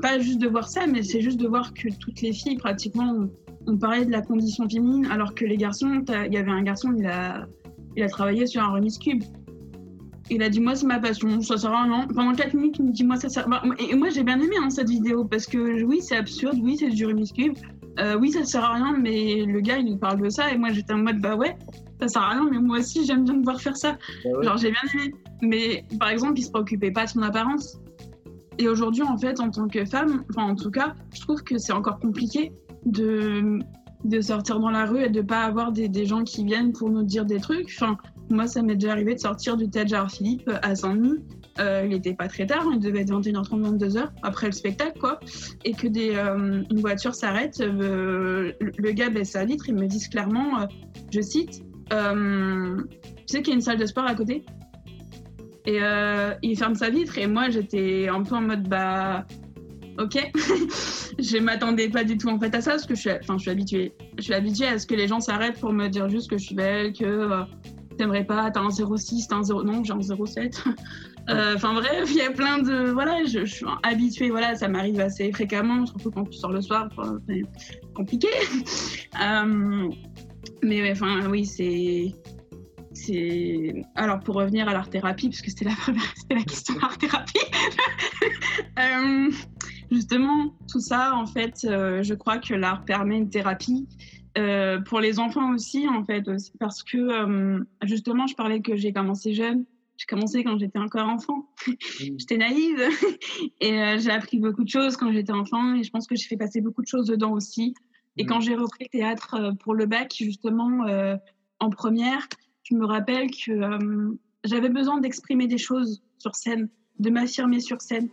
pas juste de voir ça, mais c'est juste de voir que toutes les filles pratiquement ont, ont parlé de la condition féminine, alors que les garçons, il y avait un garçon, il a, il a travaillé sur un remise cube. Il a dit moi c'est ma passion, ça sert à rien. Pendant 4 minutes il me dit moi ça sert. Et moi j'ai bien aimé hein, cette vidéo parce que oui c'est absurde, oui c'est du Rubik's Cube, euh, oui ça sert à rien mais le gars il nous parle de ça et moi j'étais en mode bah ouais ça sert à rien mais moi aussi j'aime bien me voir faire ça. Bah ouais. Genre j'ai bien aimé. Mais par exemple il se préoccupait pas de son apparence. Et aujourd'hui en fait en tant que femme, enfin en tout cas je trouve que c'est encore compliqué de de sortir dans la rue et de pas avoir des, des gens qui viennent pour nous dire des trucs. Enfin, moi, ça m'est déjà arrivé de sortir du Théâtre Gérard Philippe à Saint-Denis. Euh, il était pas très tard, il devait être 21h30, 22h après le spectacle, quoi. Et que des, euh, une voiture s'arrête, euh, le gars baisse sa vitre, ils me disent clairement, euh, je cite, euh, tu sais qu'il y a une salle de sport à côté Et il ferme sa vitre, et moi j'étais un peu en mode, bah, ok. [laughs] je m'attendais pas du tout en fait à ça parce que je suis, enfin, je suis habituée. Je suis habituée à ce que les gens s'arrêtent pour me dire juste que je suis belle, que euh, t'aimerais pas, t'as un 06, t'as un 0, non, j'ai un 07. [laughs] Enfin euh, bref, il y a plein de, voilà, je, je suis habituée, voilà, ça m'arrive assez fréquemment, surtout quand tu sors le soir, c'est compliqué. [laughs] mais enfin, oui, c'est c'est alors pour revenir à l'art thérapie parce que c'était la [laughs] première la question de l'art thérapie. [laughs] Euh, justement tout ça en fait euh, je crois que l'art permet une thérapie euh, pour les enfants aussi en fait aussi, parce que justement je parlais que j'ai commencé jeune. J'ai commencé quand j'étais encore enfant. [laughs] J'étais naïve. Et j'ai appris beaucoup de choses quand j'étais enfant et je pense que j'ai fait passer beaucoup de choses dedans aussi et mmh. quand j'ai repris le théâtre pour le bac justement en première je me rappelle que euh, j'avais besoin d'exprimer des choses sur scène, de m'affirmer sur scène,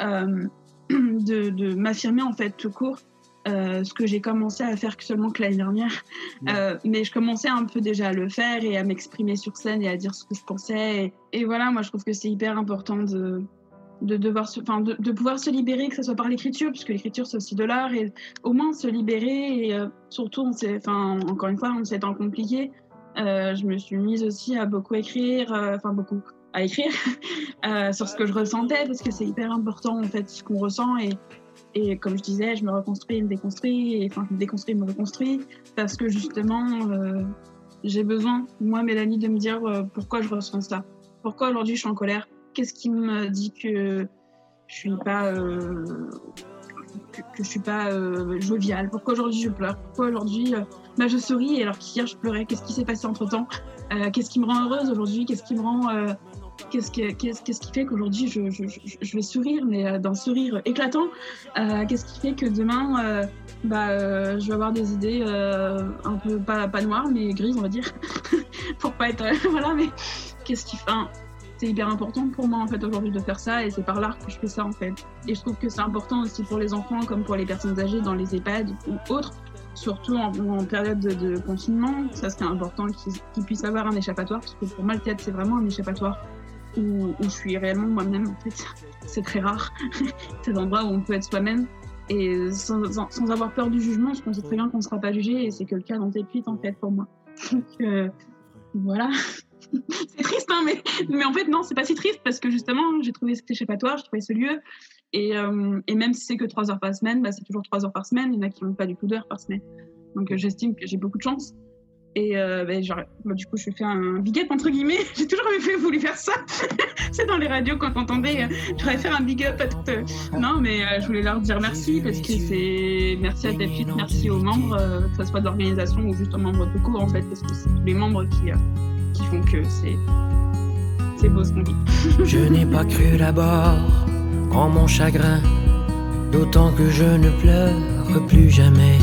euh, [clears throat] de, de m'affirmer en fait tout court. Euh, ce que j'ai commencé à faire que seulement que l'année dernière. Euh, mais je commençais un peu déjà à le faire et à m'exprimer sur scène et à dire ce que je pensais. Et, et voilà, moi je trouve que c'est hyper important de, de, pouvoir se libérer, que ce soit par l'écriture, puisque l'écriture c'est aussi de l'art, et au moins se libérer. Et euh, surtout, on encore une fois, en ces temps compliqués, euh, je me suis mise aussi à beaucoup écrire, euh, enfin beaucoup à écrire [laughs] sur ce que je ressentais parce que c'est hyper important en fait ce qu'on ressent et, comme je disais, je me reconstruis, me déconstruis, enfin me déconstruis, me reconstruis parce que justement j'ai besoin, moi Mélanie, de me dire pourquoi je ressens ça, pourquoi aujourd'hui je suis en colère, qu'est-ce qui me dit que je suis pas que, que, je suis pas euh, joviale, pourquoi aujourd'hui je pleure, pourquoi aujourd'hui euh, bah, je souris alors qu'hier je pleurais, qu'est-ce qui s'est passé entre temps, euh, qu'est-ce qui me rend heureuse aujourd'hui, qu'est-ce qui me rend qu'est-ce qui, qui fait qu'aujourd'hui je, vais sourire, mais euh, d'un sourire éclatant? Euh, Qu'est-ce qui fait que demain, euh, bah, euh, je vais avoir des idées euh, un peu pas, pas noires, mais grises, on va dire, [laughs] pour pas être. [laughs] voilà, mais qu'est-ce qui fait. C'est hyper important pour moi en fait aujourd'hui de faire ça et c'est par l'art que je fais ça en fait. Et je trouve que c'est important aussi pour les enfants comme pour les personnes âgées dans les EHPAD ou autres, surtout en, période de, confinement. Ça c'est important qu'ils puissent avoir un échappatoire parce que pour moi le théâtre c'est vraiment un échappatoire où, je suis réellement moi-même en fait. [laughs] C'est très rare [laughs] ces endroits où on peut être soi-même et sans, sans, avoir peur du jugement qu'on sait très bien qu'on ne sera pas jugé et c'est que le cas dans tes en fait pour moi. [laughs] Donc euh, voilà. [laughs] c'est triste, hein, mais, en fait, non, c'est pas si triste parce que justement, j'ai trouvé cet échappatoire, j'ai trouvé ce lieu. Et, euh, et même si c'est que trois heures par semaine, bah, c'est toujours trois heures par semaine. Il y en a qui n'ont pas du tout d'heures par semaine. Donc euh, j'estime que j'ai beaucoup de chance. Et euh, bah, du coup, je fais un big up entre guillemets. [laughs] J'ai toujours voulu faire ça. [laughs] c'est dans les radios quand. Euh, J'aurais faire un big up à toutes. euh, Non, mais je voulais leur dire merci parce que c'est merci à David, merci aux membres, que ce soit de l'organisation ou juste aux membres de cours en fait, parce que c'est tous les membres qui, qui font que c'est beau ce. [laughs] Je n'ai pas cru d'abord en mon chagrin, d'autant que je ne pleure plus jamais.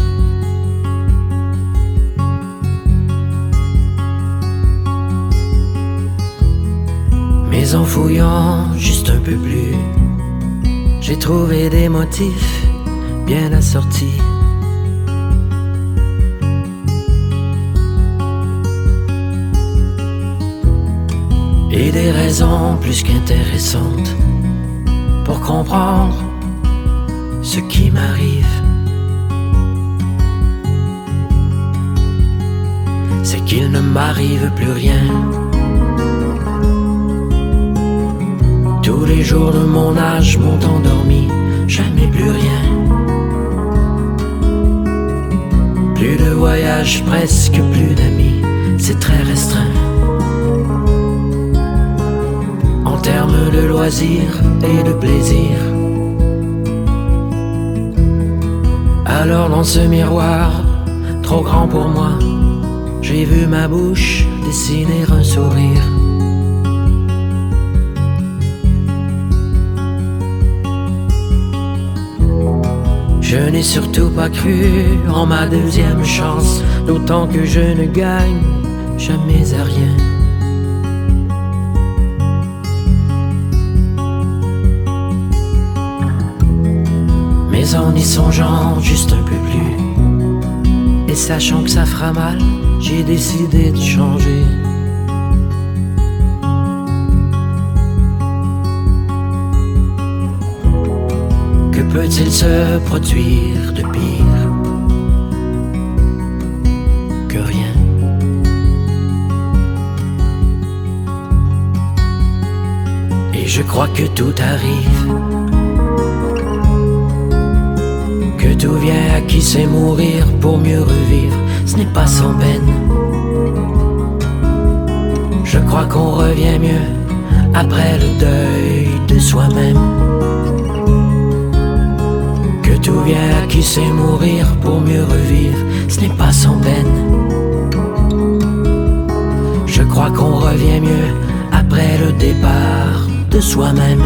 Mais en fouillant juste un peu plus, j'ai trouvé des motifs bien assortis. Et des raisons plus qu'intéressantes pour comprendre ce qui m'arrive. C'est qu'il ne m'arrive plus rien. Tous les jours de mon âge m'ont endormi, jamais plus rien. Plus de voyages, presque plus d'amis, c'est très restreint. De loisirs et de plaisir. Alors dans ce miroir, trop grand pour moi, j'ai vu ma bouche dessiner un sourire. Je n'ai surtout pas cru en ma deuxième chance, d'autant que je ne gagne jamais à rien. En y songeant juste un peu plus, et sachant que ça fera mal, j'ai décidé de changer. Que peut-il se produire de pire que rien? Et je crois que tout arrive, que tout vient à qui sait mourir pour mieux revivre, ce n'est pas sans peine. Je crois qu'on revient mieux après le deuil de soi-même. Que tout vient à qui sait mourir pour mieux revivre, ce n'est pas sans peine. Je crois qu'on revient mieux après le départ de soi-même.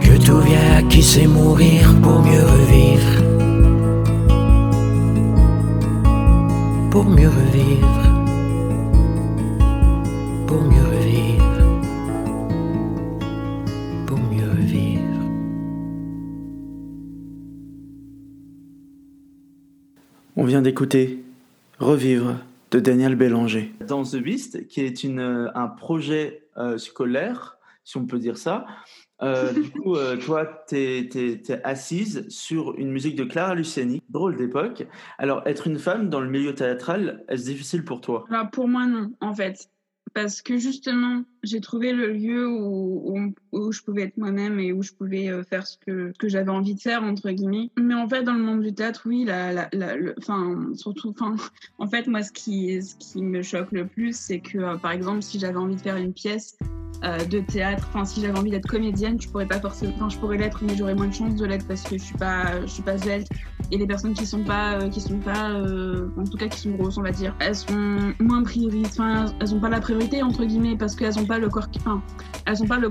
Que tout vient qui sait mourir pour mieux revivre. Pour mieux revivre. Pour mieux revivre. Pour mieux revivre. On vient d'écouter Revivre de Daniel Bélanger. Dans The Beast, qui est une, euh, un projet euh, scolaire, si on peut dire ça. Euh, du coup, euh, toi, tu assise sur une musique de Clara Luciani, drôle d'époque. Alors, être une femme dans le milieu théâtral, est-ce difficile pour toi? Alors, pour moi, non, en fait. Parce que justement, j'ai trouvé le lieu où, où, je pouvais être moi-même et où je pouvais euh, faire ce que, que j'avais envie de faire, entre guillemets. Mais en fait, dans le monde du théâtre, oui, la, la, la, le, surtout, enfin, en fait, moi, ce qui, ce qui me choque le plus, c'est que, euh, par exemple, si j'avais envie de faire une pièce euh, de théâtre. Enfin, si j'avais envie d'être comédienne, je pourrais pas forcément. Enfin, je pourrais l'être, mais j'aurais moins de chances de l'être parce que je suis pas, je suis pas svelte. Et les personnes qui sont pas, qui sont pas, en tout cas qui sont grosses, on va dire, elles sont moins priorités. Enfin, elles ont pas la priorité entre guillemets parce qu'elles ont pas le corps. Enfin, elles ont pas le.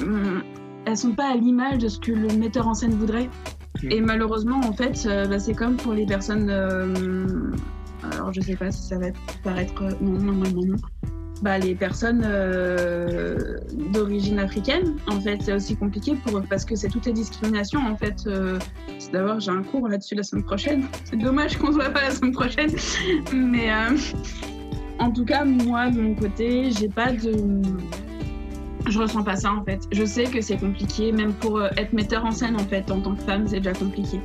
Hum, elles sont pas à l'image de ce que le metteur en scène voudrait. Mm. Et malheureusement, en fait, euh, bah, c'est comme pour les personnes. euh, alors, je sais pas si ça va paraître. Non, non, non, non, non. Bah, les personnes euh, d'origine africaine, en fait, c'est aussi compliqué pour eux parce que c'est toutes les discriminations. En fait, euh, d'abord, j'ai un cours là-dessus la semaine prochaine. C'est dommage qu'on se voit pas la semaine prochaine. Mais euh, en tout cas, moi, de mon côté, j'ai pas de. Je ressens pas ça en fait. Je sais que c'est compliqué, même pour euh, être metteur en scène en fait, en tant que femme, c'est déjà compliqué.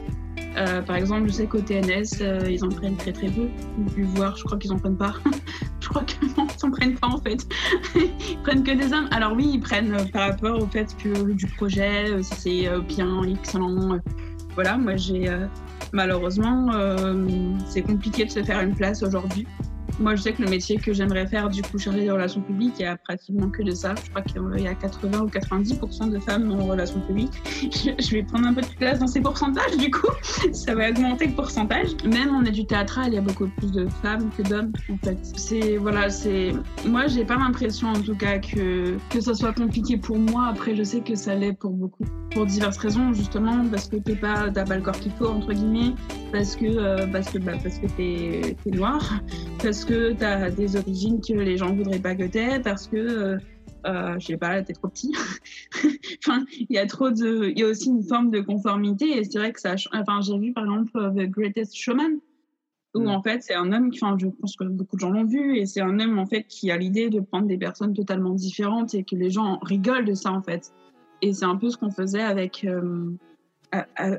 Euh, par exemple, je sais qu'au TNS, euh, ils en prennent très très peu. Pu voir, je crois qu'ils en prennent pas. [laughs] je crois que non, ils en prennent pas en fait. [laughs] ils prennent que des hommes. Alors oui, ils prennent par rapport au fait que du projet, si c'est bien, excellent. voilà, moi j'ai malheureusement, c'est compliqué de se faire une place aujourd'hui. Moi, je sais que le métier que j'aimerais faire, du coup, chargé des relations publiques, il y a pratiquement que de ça. Je crois qu'il y a 80 ou 90% de femmes en relations publiques. Je, vais prendre un peu de place dans ces pourcentages, du coup. Ça va augmenter le pourcentage. Même en études théâtrales, il y a beaucoup plus de femmes que d'hommes, en fait. C'est, voilà, c'est. Moi, j'ai pas l'impression, en tout cas, que, que ça soit compliqué pour moi. Après, je sais que ça l'est pour beaucoup. Pour diverses raisons, justement, parce que t'es pas, t'as pas le corps qu'il faut, entre guillemets. Parce que, euh, parce que, bah, parce que t'es, t'es noir parce que tu as des origines que les gens voudraient pas que t'aies, parce que, euh, euh, je sais pas, t'es trop petit. [laughs] enfin, il y a trop de. Il y a aussi une forme de conformité, et c'est vrai que ça. Enfin, j'ai vu par exemple euh, The Greatest Showman, où Mm. en fait, c'est un homme. Enfin, je pense que beaucoup de gens l'ont vu, et c'est un homme en fait qui a l'idée de prendre des personnes totalement différentes et que les gens rigolent de ça en fait. Et c'est un peu ce qu'on faisait avec. euh,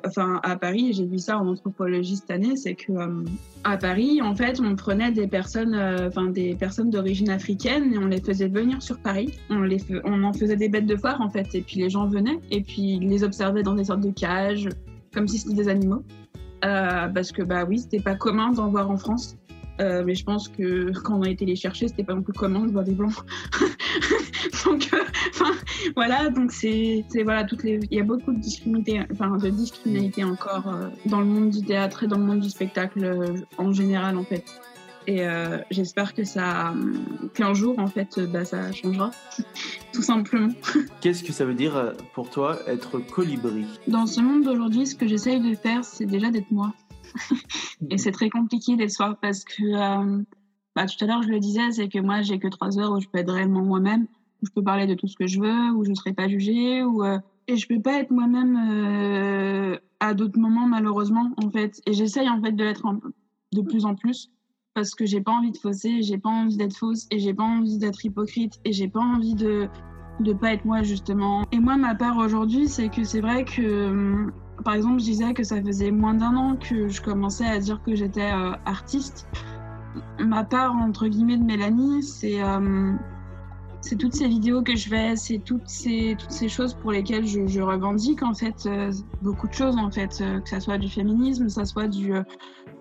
enfin, à Paris, j'ai vu ça en anthropologie cette année, c'est que euh, à Paris, en fait, on prenait des personnes, euh, des personnes d'origine africaine et on les faisait venir sur Paris. On en faisait des bêtes de foire en fait, et puis les gens venaient et puis ils les observaient dans des sortes de cages, comme si c'était des animaux, Euh, parce que bah oui, c'était pas commun d'en voir en France. Euh, mais je pense que quand on a été les chercher, c'était pas non plus commun de voir des blancs. [laughs] donc, euh, voilà, donc c'est, voilà, toutes les, il y a beaucoup de discriminalité, enfin, de discriminalité encore euh, dans le monde du théâtre et dans le monde du spectacle en général en fait. Et j'espère que ça, qu'un jour en fait, bah, ça changera, [laughs] tout simplement. [laughs] Qu'est-ce que ça veut dire pour toi être colibri? Dans ce monde d'aujourd'hui, ce que j'essaye de faire, c'est déjà d'être moi. Et c'est très compliqué d'être soi parce que, euh, bah, tout à l'heure, je le disais, c'est que moi, j'ai que trois heures où je peux être réellement moi-même, où je peux parler de tout ce que je veux, où je ne serai pas jugée, où, euh, et je peux pas être moi-même euh, à d'autres moments, malheureusement, en fait. Et j'essaye, en fait, de l'être de plus en plus parce que j'ai pas envie de fausser, j'ai pas envie d'être fausse et j'ai pas envie d'être hypocrite et j'ai pas envie de de pas être moi justement. Et moi ma part aujourd'hui, c'est que c'est vrai que hum, par exemple, je disais que ça faisait moins d'un an que je commençais à dire que j'étais euh, artiste. Ma part entre guillemets de Mélanie, c'est euh, c'est toutes ces vidéos que je fais, c'est toutes ces toutes ces choses pour lesquelles je, revendique en fait euh, beaucoup de choses en fait, que ça soit du féminisme, que ça soit du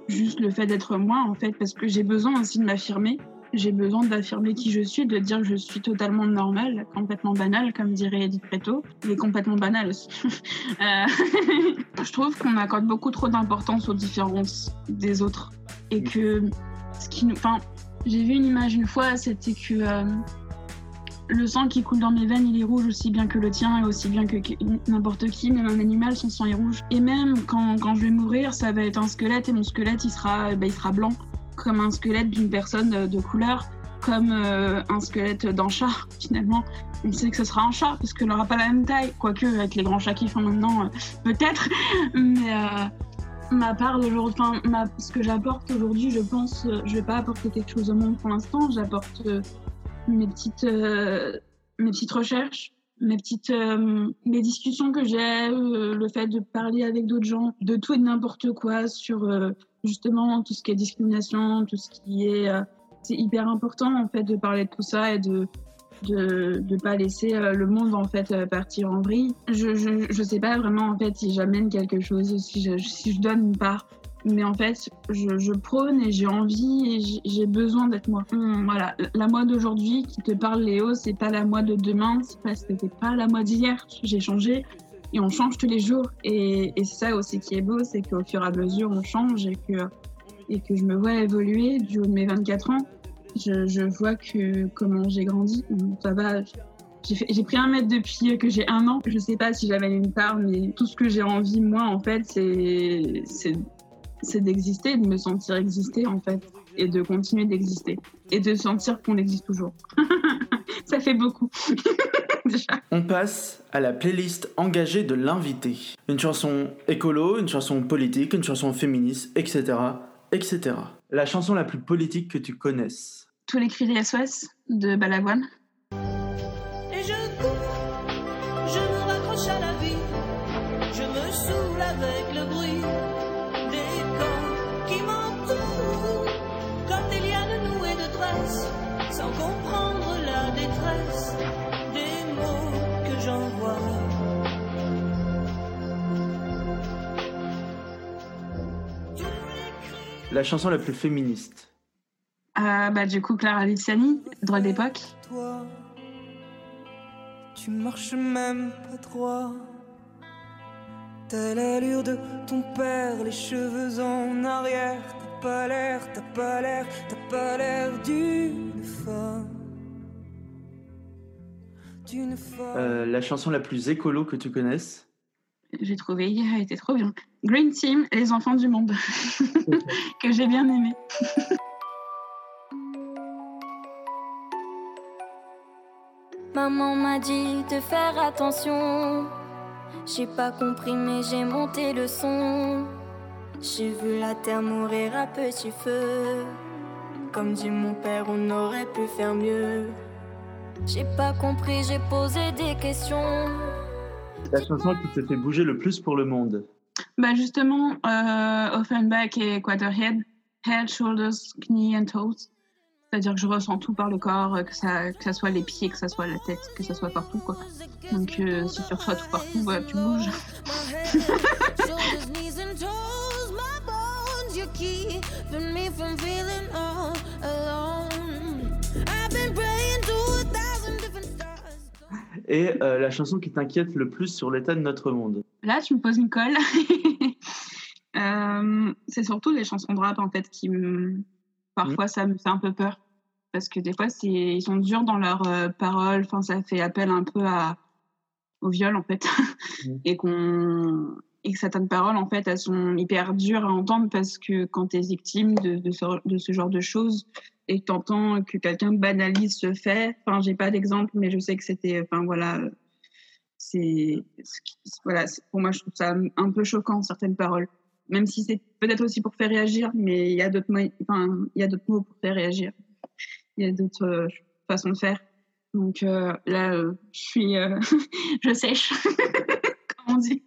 juste le fait d'être moi en fait, parce que j'ai besoin aussi de m'affirmer. J'ai besoin d'affirmer qui je suis, de dire que je suis totalement normale, complètement banale, comme dirait Edith Preto, mais complètement banale aussi. [laughs] Euh, [laughs] je trouve qu'on accorde beaucoup trop d'importance aux différences des autres et que ce qui nous, enfin, j'ai vu une image une fois, c'était que euh, le sang qui coule dans mes veines, il est rouge aussi bien que le tien et aussi bien que n'importe qui, même un animal, son sang est rouge. Et même quand, quand je vais mourir, ça va être un squelette et mon squelette, il sera, ben, il sera blanc, comme un squelette d'une personne euh, de couleur, comme euh, un squelette d'un chat, [laughs] finalement. On sait que ce sera un chat, parce qu'il n'aura pas la même taille, quoique avec les grands chats qu'ils font maintenant, euh, peut-être. [laughs] Mais ma part d'aujourd'hui, ce que j'apporte aujourd'hui, je pense, je vais pas apporter quelque chose au monde pour l'instant, j'apporte mes petites, mes petites recherches, mes petites, euh, mes discussions que j'ai, euh, le fait de parler avec d'autres gens, de tout et n'importe quoi sur euh, justement tout ce qui est discrimination, tout ce qui est, c'est hyper important en fait de parler de tout ça et de de de pas laisser le monde en fait partir en vrille. Je, je je sais pas vraiment en fait si j'amène quelque chose, si je si je donne une part mais en fait, je, prône et j'ai envie et j'ai- besoin d'être moi. Hum, Voilà, la moi d'aujourd'hui qui te parle, Léo, c'est pas la moi de demain, c'est pas, c'était pas la moi d'hier. J'ai changé et on change tous les jours. Et, et ça aussi qui est beau, c'est qu'au fur et à mesure, on change et que, et que je me vois évoluer du haut de mes 24 ans. Je, je vois que comment j'ai grandi. Hum, Ça va. J'ai pris un mètre depuis que j'ai un an. Je sais pas si j'avais une part, mais tout ce que j'ai envie, moi, en fait, c'est c'est d'exister, de me sentir exister en fait, et de continuer d'exister, et de sentir qu'on existe toujours. [laughs] Ça fait beaucoup. [laughs] Déjà. On passe à la playlist engagée de l'invité. Une chanson écolo, une chanson politique, une chanson féministe, etc. etc. La chanson la plus politique que tu connaisses? Tous les cris des SOS de Balavoine. La chanson la plus féministe. Euh, bah, du coup, Clara Luciani, droit d'époque. toi, tu marches même pas droit. T'as l'allure de ton père, les cheveux en arrière. T'as pas l'air, t'as pas l'air, t'as pas l'air d'une femme. D'une femme. Euh, la chanson la plus écolo que tu connaisses. J'ai trouvé hier, était trop bien. Green Team, les enfants du monde, [laughs] que j'ai bien aimé. [laughs] Maman m'a dit de faire attention. J'ai pas compris, mais j'ai monté le son. J'ai vu la terre mourir à petit feu. Comme dit mon père, on aurait pu faire mieux. J'ai pas compris, j'ai posé des questions. La chanson qui te fait bouger le plus pour le monde. Bah justement, euh, Offenbach et Quarterhead, Head, Shoulders, Knees and Toes. C'est-à-dire que je ressens tout par le corps, euh, que ça, que ça soit les pieds, que ça soit la tête, que ça soit partout. Quoi. Donc euh, si tu reçois tout partout, bah, tu bouges. Et euh, la chanson qui t'inquiète le plus sur l'état de notre monde. Là, tu me poses une colle. [laughs] Euh, c'est surtout les chansons de rap en fait qui me... Parfois, ça me fait un peu peur. Parce que des fois, ils sont durs dans leurs euh, paroles. Enfin, ça fait appel un peu à... au viol en fait. [laughs] Mhm. Et qu'on et que certaines paroles en fait elles sont hyper dures à entendre parce que quand tu es victime de, de, ce, de ce genre de choses et que t'entends que quelqu'un banalise ce fait. Enfin j'ai pas d'exemple mais je sais que c'était enfin voilà c'est voilà pour moi je trouve ça un peu choquant certaines paroles. Même si c'est peut-être aussi pour faire réagir mais il y a d'autres moyens- enfin il y a d'autres mots pour faire réagir. Il y a d'autres euh, façons de faire. Donc euh, là euh, je suis [laughs] je sèche [laughs] comme on dit.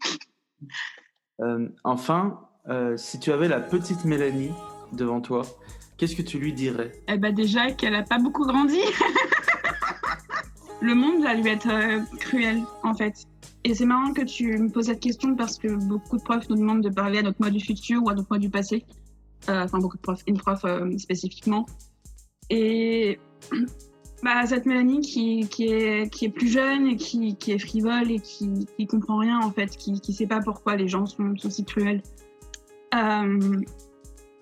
Enfin, si tu avais la petite Mélanie devant toi, qu'est-ce que tu lui dirais Eh ben déjà qu'elle a pas beaucoup grandi. le monde va lui être euh, cruel en fait. Et c'est marrant que tu me poses cette question parce que beaucoup de profs nous demandent de parler à notre moi du futur ou à notre moi du passé. Euh, Enfin beaucoup de profs, une prof euh, spécifiquement. Et [clears throat] bah cette Mélanie qui, qui est qui est plus jeune et qui, qui est frivole et qui, qui comprend rien en fait, qui qui sait pas pourquoi les gens sont, sont si cruels.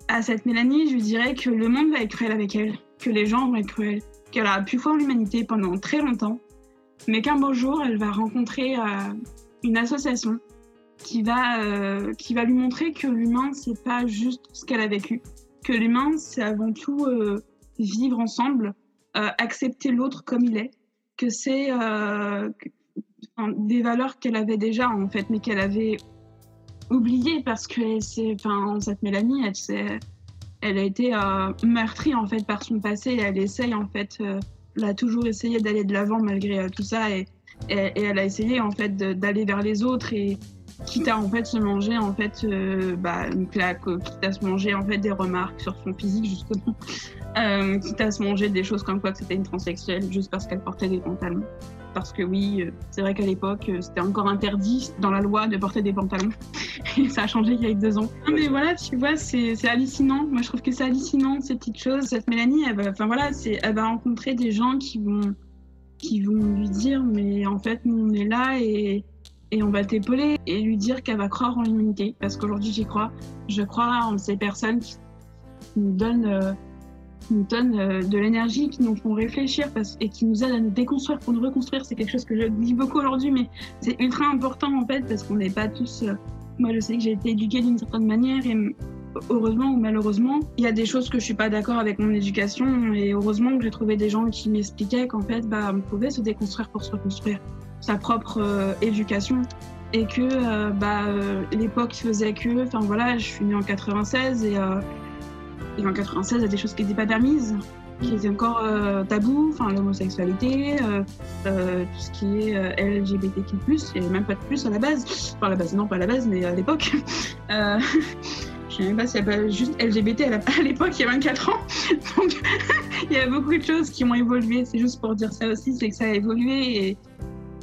À cette Mélanie, je lui dirais que le monde va être cruel avec elle, que les gens vont être cruels, qu'elle a pu voir l'humanité pendant très longtemps, mais qu'un beau jour, elle va rencontrer euh, une association qui va, euh, qui va lui montrer que l'humain, c'est pas juste ce qu'elle a vécu, que l'humain, c'est avant tout euh, vivre ensemble, accepter l'autre comme il est, que c'est des valeurs qu'elle avait déjà en fait, mais qu'elle avait oubliées parce que c'est, enfin, cette Mélanie, elle, a été euh, meurtrie en fait par son passé et elle essaye en fait, euh, elle a toujours essayé d'aller de l'avant malgré euh, tout ça et, elle a essayé en fait d'aller vers les autres et quitte à en fait se manger en fait euh, bah, quitte à se manger en fait des remarques sur son physique justement, quitte à se manger des choses comme quoi que c'était une transsexuelle juste parce qu'elle portait des pantalons. Parce que oui, euh, c'est vrai qu'à l'époque, euh, c'était encore interdit dans la loi de porter des pantalons. [laughs] Et ça a changé il y a deux ans. Mais voilà, tu vois, c'est hallucinant. Moi, je trouve que c'est hallucinant, ces petites choses. Cette Mélanie, elle va, enfin voilà, elle va rencontrer des gens qui vont, qui vont lui dire, mais en fait, nous, on est là et, et on va t'épauler. Et lui dire qu'elle va croire en l'humanité. Parce qu'aujourd'hui, j'y crois. Je crois en ces personnes qui nous donnent, euh, qui nous donnent euh, de l'énergie, qui nous font réfléchir et qui nous aident à nous déconstruire pour nous reconstruire. C'est quelque chose que je dis beaucoup aujourd'hui, mais c'est ultra important en fait parce qu'on n'est pas tous. euh, moi, je sais que j'ai été éduquée d'une certaine manière et heureusement ou malheureusement, il y a des choses que je suis pas d'accord avec mon éducation et heureusement que j'ai trouvé des gens qui m'expliquaient qu'en fait, bah, on pouvait se déconstruire pour se reconstruire sa propre euh, éducation et que bah, l'époque faisait que, enfin voilà, je suis née en 96 et, et en 96, il y a des choses qui n'étaient pas permises, qui étaient encore euh, tabous, enfin l'homosexualité, euh, euh, tout ce qui est LGBTQ+, il n'y avait même pas de plus à la base, enfin à la base, non pas à la base, mais à l'époque. [laughs] Je sais même pas s'il y a pas juste LGBT [laughs] à l'époque, il y a 24 ans. Donc, [laughs] il y a beaucoup de choses qui ont évolué. C'est juste pour dire ça aussi, c'est que ça a évolué et,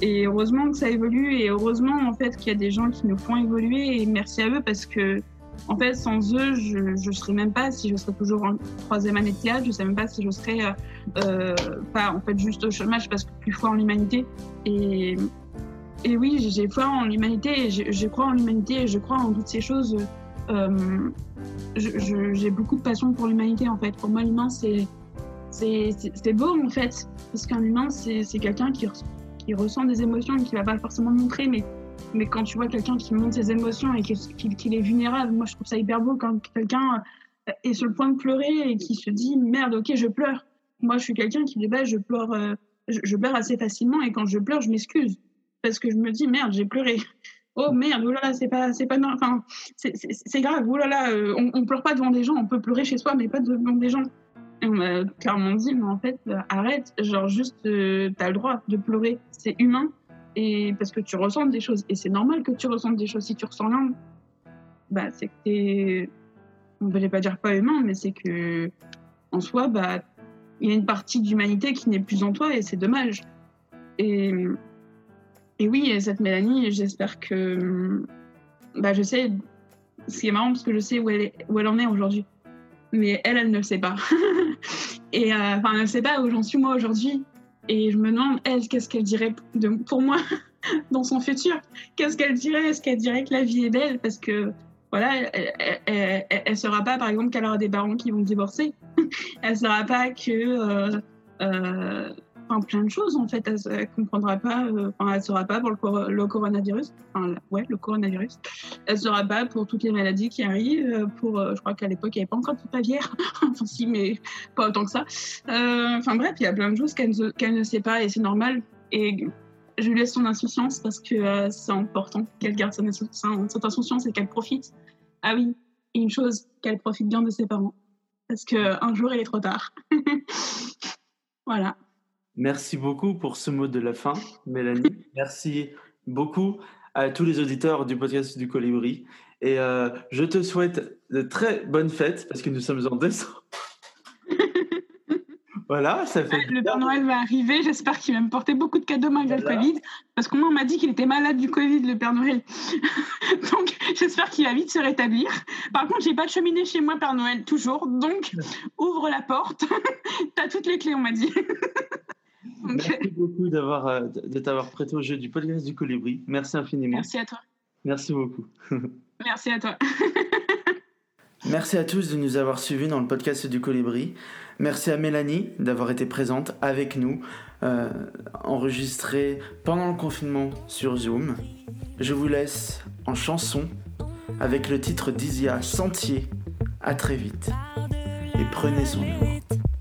et heureusement que ça évolue et heureusement en fait qu'il y a des gens qui nous font évoluer et merci à eux parce que en fait sans eux je ne serais même pas si je serais toujours en troisième année de théâtre je sais même pas si je serais euh, euh, pas en fait juste au chômage parce que plus foi en l'humanité. Et oui j'ai foi en l'humanité et je, crois en l'humanité et je crois en toutes ces choses. Euh, j'ai beaucoup de passion pour l'humanité en fait. Pour moi l'humain c'est beau en fait parce qu'un humain c'est quelqu'un qui res- qui ressent des émotions et qui va pas forcément montrer, mais, mais quand tu vois quelqu'un qui montre ses émotions et qu'il est vulnérable, moi je trouve ça hyper beau quand quelqu'un euh, est sur le point de pleurer et qui se dit merde, ok, je pleure. Moi je suis quelqu'un qui, de base, je pleure, euh, je, pleure assez facilement et quand je pleure, je m'excuse. Parce que je me dis merde, j'ai pleuré. Oh merde, oulala, c'est pas, c'est pas, enfin, c'est- grave, oulala, euh, on, on pleure pas devant des gens, on peut pleurer chez soi, mais pas devant des gens. Et on m'a clairement dit, mais en fait, arrête, genre juste, t'as le droit de pleurer, c'est humain, et parce que tu ressens des choses, et c'est normal que tu ressentes des choses. Si tu ressens rien, bah c'est que t'es, on ne pas dire pas humain, mais c'est que en soi, bah il y a une partie d'humanité qui n'est plus en toi, et c'est dommage. Et oui, et cette Mélanie, j'espère que, bah je sais, ce qui est marrant parce que je sais où elle, où elle en est aujourd'hui mais elle, elle ne le sait pas. [laughs] et euh, enfin, elle ne sait pas où j'en suis moi aujourd'hui. Et je me demande, elle, qu'est-ce qu'elle dirait pour moi [laughs] dans son futur? Qu'est-ce qu'elle dirait? Est-ce qu'elle dirait que la vie est belle? Parce que, voilà, elle, elle saura pas, par exemple, qu'elle aura des parents qui vont divorcer. [laughs] elle saura pas que. Euh, euh, enfin, plein de choses, en fait. Elle, elle comprendra pas. euh, Enfin, elle saura pas pour le, cor- le coronavirus. Enfin, ouais, le coronavirus. Elle saura pas pour toutes les maladies qui arrivent. euh, Pour, euh, je crois qu'à l'époque, il n'y avait pas encore de pavière. [laughs] enfin, si, mais pas autant que ça. Euh, Enfin, bref, il y a plein de choses qu'elle ne, qu'elle ne sait pas et c'est normal. Et je lui laisse son insouciance parce que c'est important qu'elle garde son, insou- son- cette insouciance et qu'elle profite. Ah oui, une chose, qu'elle profite bien de ses parents. Parce qu'un jour, il est trop tard. [laughs] voilà. Merci beaucoup pour ce mot de la fin, Mélanie. Merci beaucoup à tous les auditeurs du podcast du Colibri. Et euh, je te souhaite de très bonnes fêtes parce que nous sommes en décembre. Voilà, ça fait. Le Père Noël va arriver. J'espère qu'il va me porter beaucoup de cadeaux malgré Voilà. le Covid. Parce qu'on m'a dit qu'il était malade du Covid, le Père Noël. [laughs] donc, j'espère qu'il va vite se rétablir. Par contre, j'ai pas de cheminée chez moi, Père Noël, toujours. Donc, ouvre la porte. [laughs] T'as toutes les clés, on m'a dit. [laughs] Donc, Merci beaucoup d'avoir, euh, de t'avoir prêté au jeu du podcast du Colibri. Merci infiniment. merci à toi. Merci beaucoup. Merci à toi. Merci à tous de nous avoir suivis dans le podcast du Colibri. Merci à Mélanie d'avoir été présente avec nous, euh, enregistrée pendant le confinement sur Zoom. Je vous laisse en chanson avec le titre d'Isia Sentier. À très vite et prenez soin de.